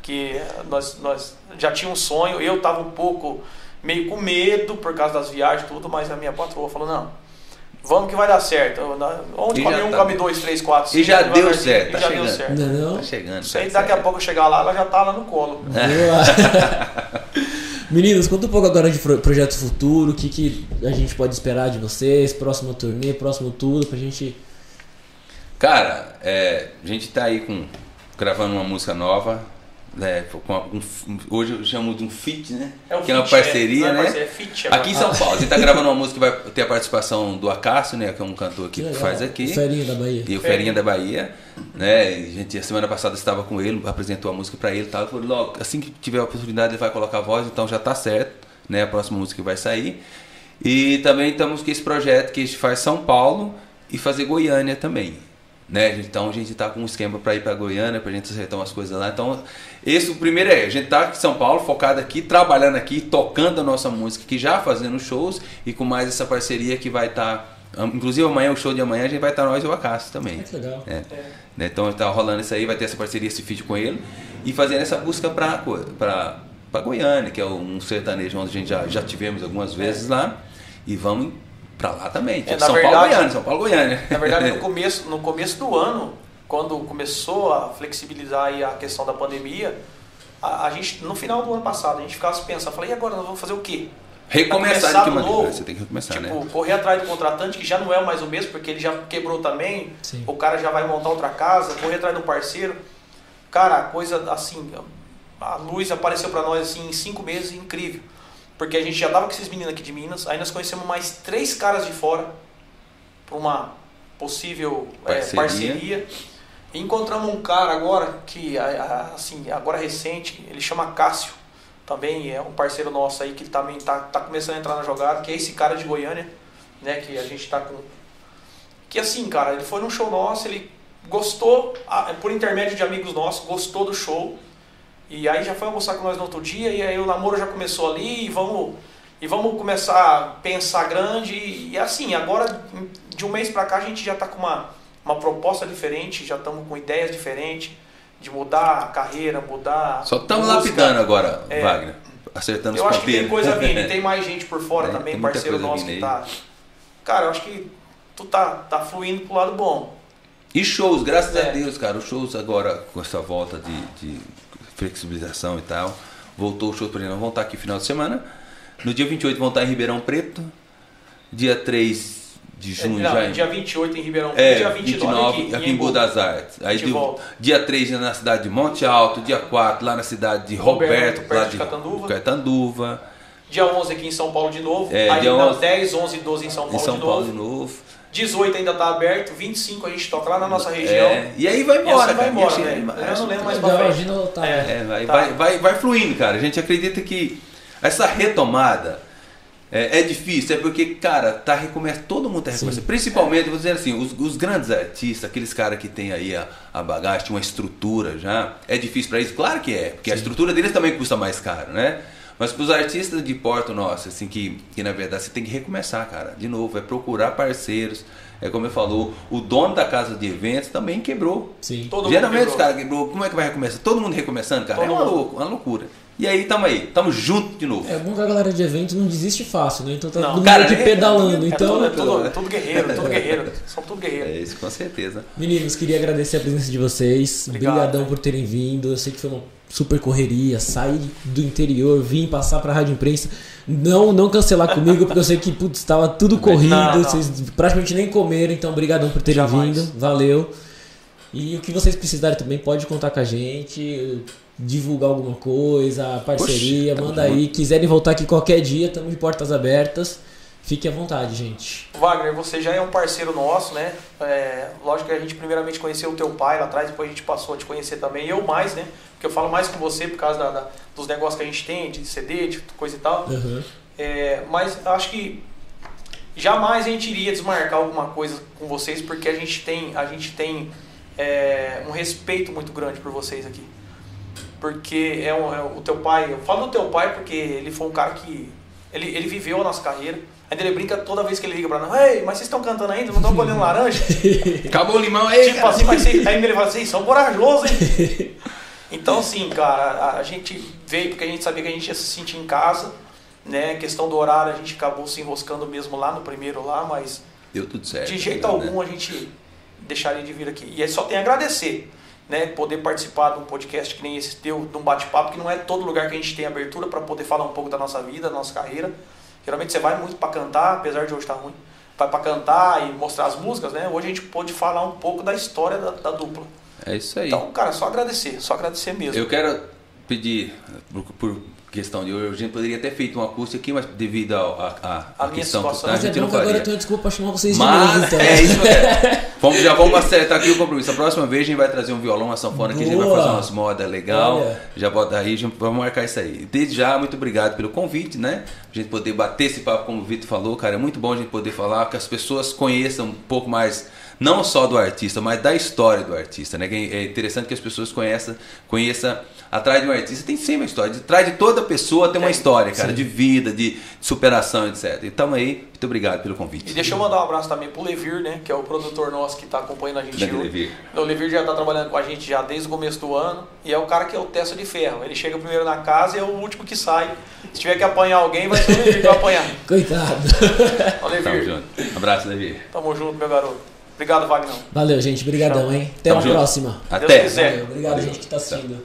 que nós, nós já tínhamos um sonho. Eu tava um pouco meio com medo por causa das viagens e tudo, mas a minha patroa falou, não, vamos que vai dar certo. Onde E come um, tá. come dois, três, quatro, E cinco. já deu certo, e tá já chegando. deu certo. Não, é não? Tá chegando. Isso aí certo, daqui a pouco eu chegar lá, ela já tá lá no colo. Boa. [laughs] Meninos, conta um pouco agora de pro- projeto futuro, o que, que a gente pode esperar de vocês, próxima turnê, próximo tudo, pra gente. Cara, é, a gente tá aí com gravando uma música nova. Né, com a- um- hoje eu chamo de um feat, né? É o que é uma é. parceria, Não é né? parceria, é feat. Aqui em São Paulo. A gente tá gravando uma música que vai ter a participação do Acácio, né? Que é um cantor aqui que, faz aqui. O Ferinha da Bahia. E o Ferinha da Bahia, né? E A gente a semana passada estava com ele, apresentou a música para ele, e tal. Ele falou, logo, assim que tiver a oportunidade ele vai colocar a voz, então já tá certo, né? A próxima música vai sair. E também estamos com esse projeto que a gente faz São Paulo e fazer Goiânia também. Né? Então a gente tá com um esquema para ir para Goiânia, pra gente acertar umas coisas lá. Então, esse o primeiro é, a gente tá aqui em São Paulo, focado aqui, trabalhando aqui, tocando a nossa música, que já fazendo shows e com mais essa parceria que vai estar inclusive amanhã o show de amanhã a gente vai estar nós e o Acácio também. Ah, que legal. É. Né, Então tá rolando isso aí, vai ter essa parceria, esse feat com ele e fazendo essa busca para para Goiânia, que é um sertanejo onde a gente já, já tivemos algumas vezes lá e vamos para lá também. É, São Paulo, verdade- Goiânia, São Paulo, Goiânia. Na verdade, no [laughs] começo, no começo do ano, quando começou a flexibilizar aí a questão da pandemia, a, a gente, no final do ano passado, a gente ficava se pensando, falei, e agora nós vamos fazer o quê? recomeçar de que maneira? novo, Você tem que recomeçar, tipo, né? correr atrás do contratante, que já não é mais o mesmo, porque ele já quebrou também, Sim. o cara já vai montar outra casa, correr atrás um parceiro. Cara, a coisa assim, a luz apareceu pra nós assim em cinco meses, incrível. Porque a gente já tava com esses meninos aqui de Minas, aí nós conhecemos mais três caras de fora para uma possível é, Parceria. parceria. E encontramos um cara agora que assim, agora recente, ele chama Cássio. Também é um parceiro nosso aí que também tá, tá começando a entrar na jogada, que é esse cara de Goiânia, né, que a gente tá com que assim, cara, ele foi num show nosso, ele gostou, por intermédio de amigos nossos, gostou do show. E aí já foi almoçar com nós no outro dia, e aí o namoro já começou ali, e vamos, e vamos começar a pensar grande. E, e assim, agora, de um mês pra cá, a gente já tá com uma, uma proposta diferente, já estamos com ideias diferentes, de mudar a carreira, mudar. Só estamos lapidando agora, É. Wagner. Acertando Eu os acho que tem coisa vindo, tem mais gente por fora [laughs] É, também, parceiro nosso que tá. Cara, eu acho que tu tá, tá fluindo pro lado bom. E shows, graças É. a Deus, cara. Os shows agora, com essa volta de, de flexibilização e tal, voltou o show pra gente. Vão estar aqui final de semana. No dia 28 vão estar em Ribeirão Preto. Dia 3 de junho É, não, já em- Dia 28 em Ribeirão É, Preto, dia 29, aqui, aqui, em Embu das Artes. Aí De de- volta. dia 3 na cidade de Monte Alto, dia 4 lá na cidade de Roberto, Roberto, lá perto de Catanduva. Catanduva, Dia 11 aqui em São Paulo de novo. É, aí dia não, 11 10, 11 e 12 em São em Paulo, São de, Paulo novo. de novo. 18 ainda tá aberto, 25 a gente toca lá na nossa região. É, e aí vai embora, vai embora, assim, velho. Eu não lembro mais Legal, pra frente. tá. É. É, vai, Tá. vai, vai, vai fluindo, cara. A gente acredita que essa retomada É, é difícil, é porque, cara, tá recomeçando, todo mundo tá recomeçando. Principalmente, vou dizer assim, os, os grandes artistas, aqueles caras que tem aí a, a bagagem, uma estrutura já, é difícil para eles? Claro que é, porque a estrutura deles também custa mais caro, né? Mas para os artistas de porto nosso, assim, que, que na verdade você tem que recomeçar, cara. De novo, é procurar parceiros. É como eu falou, o dono da casa de eventos também quebrou. Sim. Todo mundo Geralmente quebrou. os caras quebrou. Como é que vai recomeçar? Todo mundo recomeçando, cara? Todo é uma, mundo. louco, uma loucura. E aí, tamo aí, tamo junto de novo. É bom que a galera de evento não desiste fácil, né? Então tá Não, todo mundo cara, aqui é- pedalando. É Então, tudo, é tudo, é tudo guerreiro, tudo guerreiro. [laughs] São tudo guerreiro. É isso, com certeza. meninos, queria agradecer a presença de vocês. Obrigado. Obrigadão por terem vindo. Eu sei que foi uma super correria. Sair do interior, vir passar pra Rádio Imprensa. Não, não cancelar comigo, porque eu sei que putz, estava tudo corrido. Não, não. Vocês praticamente nem comeram. Então, obrigadão por terem Jamais. vindo. Valeu. E o que vocês precisarem também, pode contar com a gente. Divulgar alguma coisa, parceria, Poxa, manda tamo aí. Quiserem voltar aqui qualquer dia, estamos de portas abertas. Fiquem à vontade, gente. Wagner, você já é um parceiro nosso, né? É, lógico que a gente primeiramente conheceu o teu pai lá atrás, depois a gente passou a te conhecer também, eu mais, né? Porque eu falo mais com você por causa da- da- dos negócios que a gente tem, de CD, de coisa e tal. Uhum. É, mas acho que jamais a gente iria desmarcar alguma coisa com vocês, porque a gente tem, a gente tem é, um respeito muito grande por vocês aqui. Porque é, um- é o teu pai, eu falo do teu pai porque ele foi um cara que. Ele, ele viveu a nossa carreira. Ainda ele brinca toda vez que ele liga pra nós, ei, mas vocês estão cantando ainda? Não estão colhendo laranja? [laughs] Acabou o limão aí, tipo cara. assim, mas vocês, aí ele fala assim, são corajosos, hein? [laughs] Então, assim, cara, a, a gente veio porque a gente sabia que a gente ia se sentir em casa, né? Questão do horário, a gente acabou se enroscando mesmo lá no primeiro lá, mas Deu tudo certo. de jeito né? algum a gente deixaria de vir aqui. E aí só tem a agradecer, né? Poder participar de um podcast que nem esse teu, de um bate-papo, que não é todo lugar que a gente tem abertura para poder falar um pouco da nossa vida, da nossa carreira. Geralmente você vai muito para cantar, apesar de hoje estar ruim, vai para cantar e mostrar as músicas, né? Hoje a gente pôde falar um pouco da história da, da dupla. É isso aí. Então, cara, só agradecer, só agradecer mesmo. Eu quero pedir, por, por questão de hoje, a gente poderia ter feito um acústico aqui, mas devido ao- a, a, A a questão situação. a Mas é gente bom não que agora faria. eu tenho desculpa pra chamar vocês de novo, Mas então. é isso mesmo. [laughs] Vamos, já vamos acertar aqui o compromisso. A próxima vez a gente vai trazer um violão, uma sanfona que a gente vai fazer umas modas legal. Olha. Já bota aí, vamos marcar isso aí. Desde já, muito obrigado pelo convite, né? A gente poder bater esse papo, como o Vitor falou, cara, é muito bom a gente poder falar, que as pessoas conheçam um pouco mais, não só do artista, mas da história do artista, né? É interessante que as pessoas conheçam, conheçam atrás de um artista, tem sempre uma história. Atrás de toda pessoa tem uma história, cara, Sim. de vida, de superação, etc. Então aí, muito obrigado pelo convite. E deixa eu mandar um abraço também pro Levir, né? Que é o produtor nosso que está acompanhando a gente Grande. Levir. O Levir já está trabalhando com a gente já desde o começo do ano. E é o cara que é o testa de ferro. Ele chega primeiro na casa e é o último que sai. Se tiver que apanhar alguém, vai ser o Levir que vai apanhar. [laughs] Coitado. Ó, Tamo Levir. junto. Abraço, Davi. Tamo junto, meu garoto. Obrigado, Wagner. Valeu, gente. Obrigadão, hein? Até Tamo a junto. próxima. Até. Valeu. Obrigado, Valeu. gente, que tá assistindo.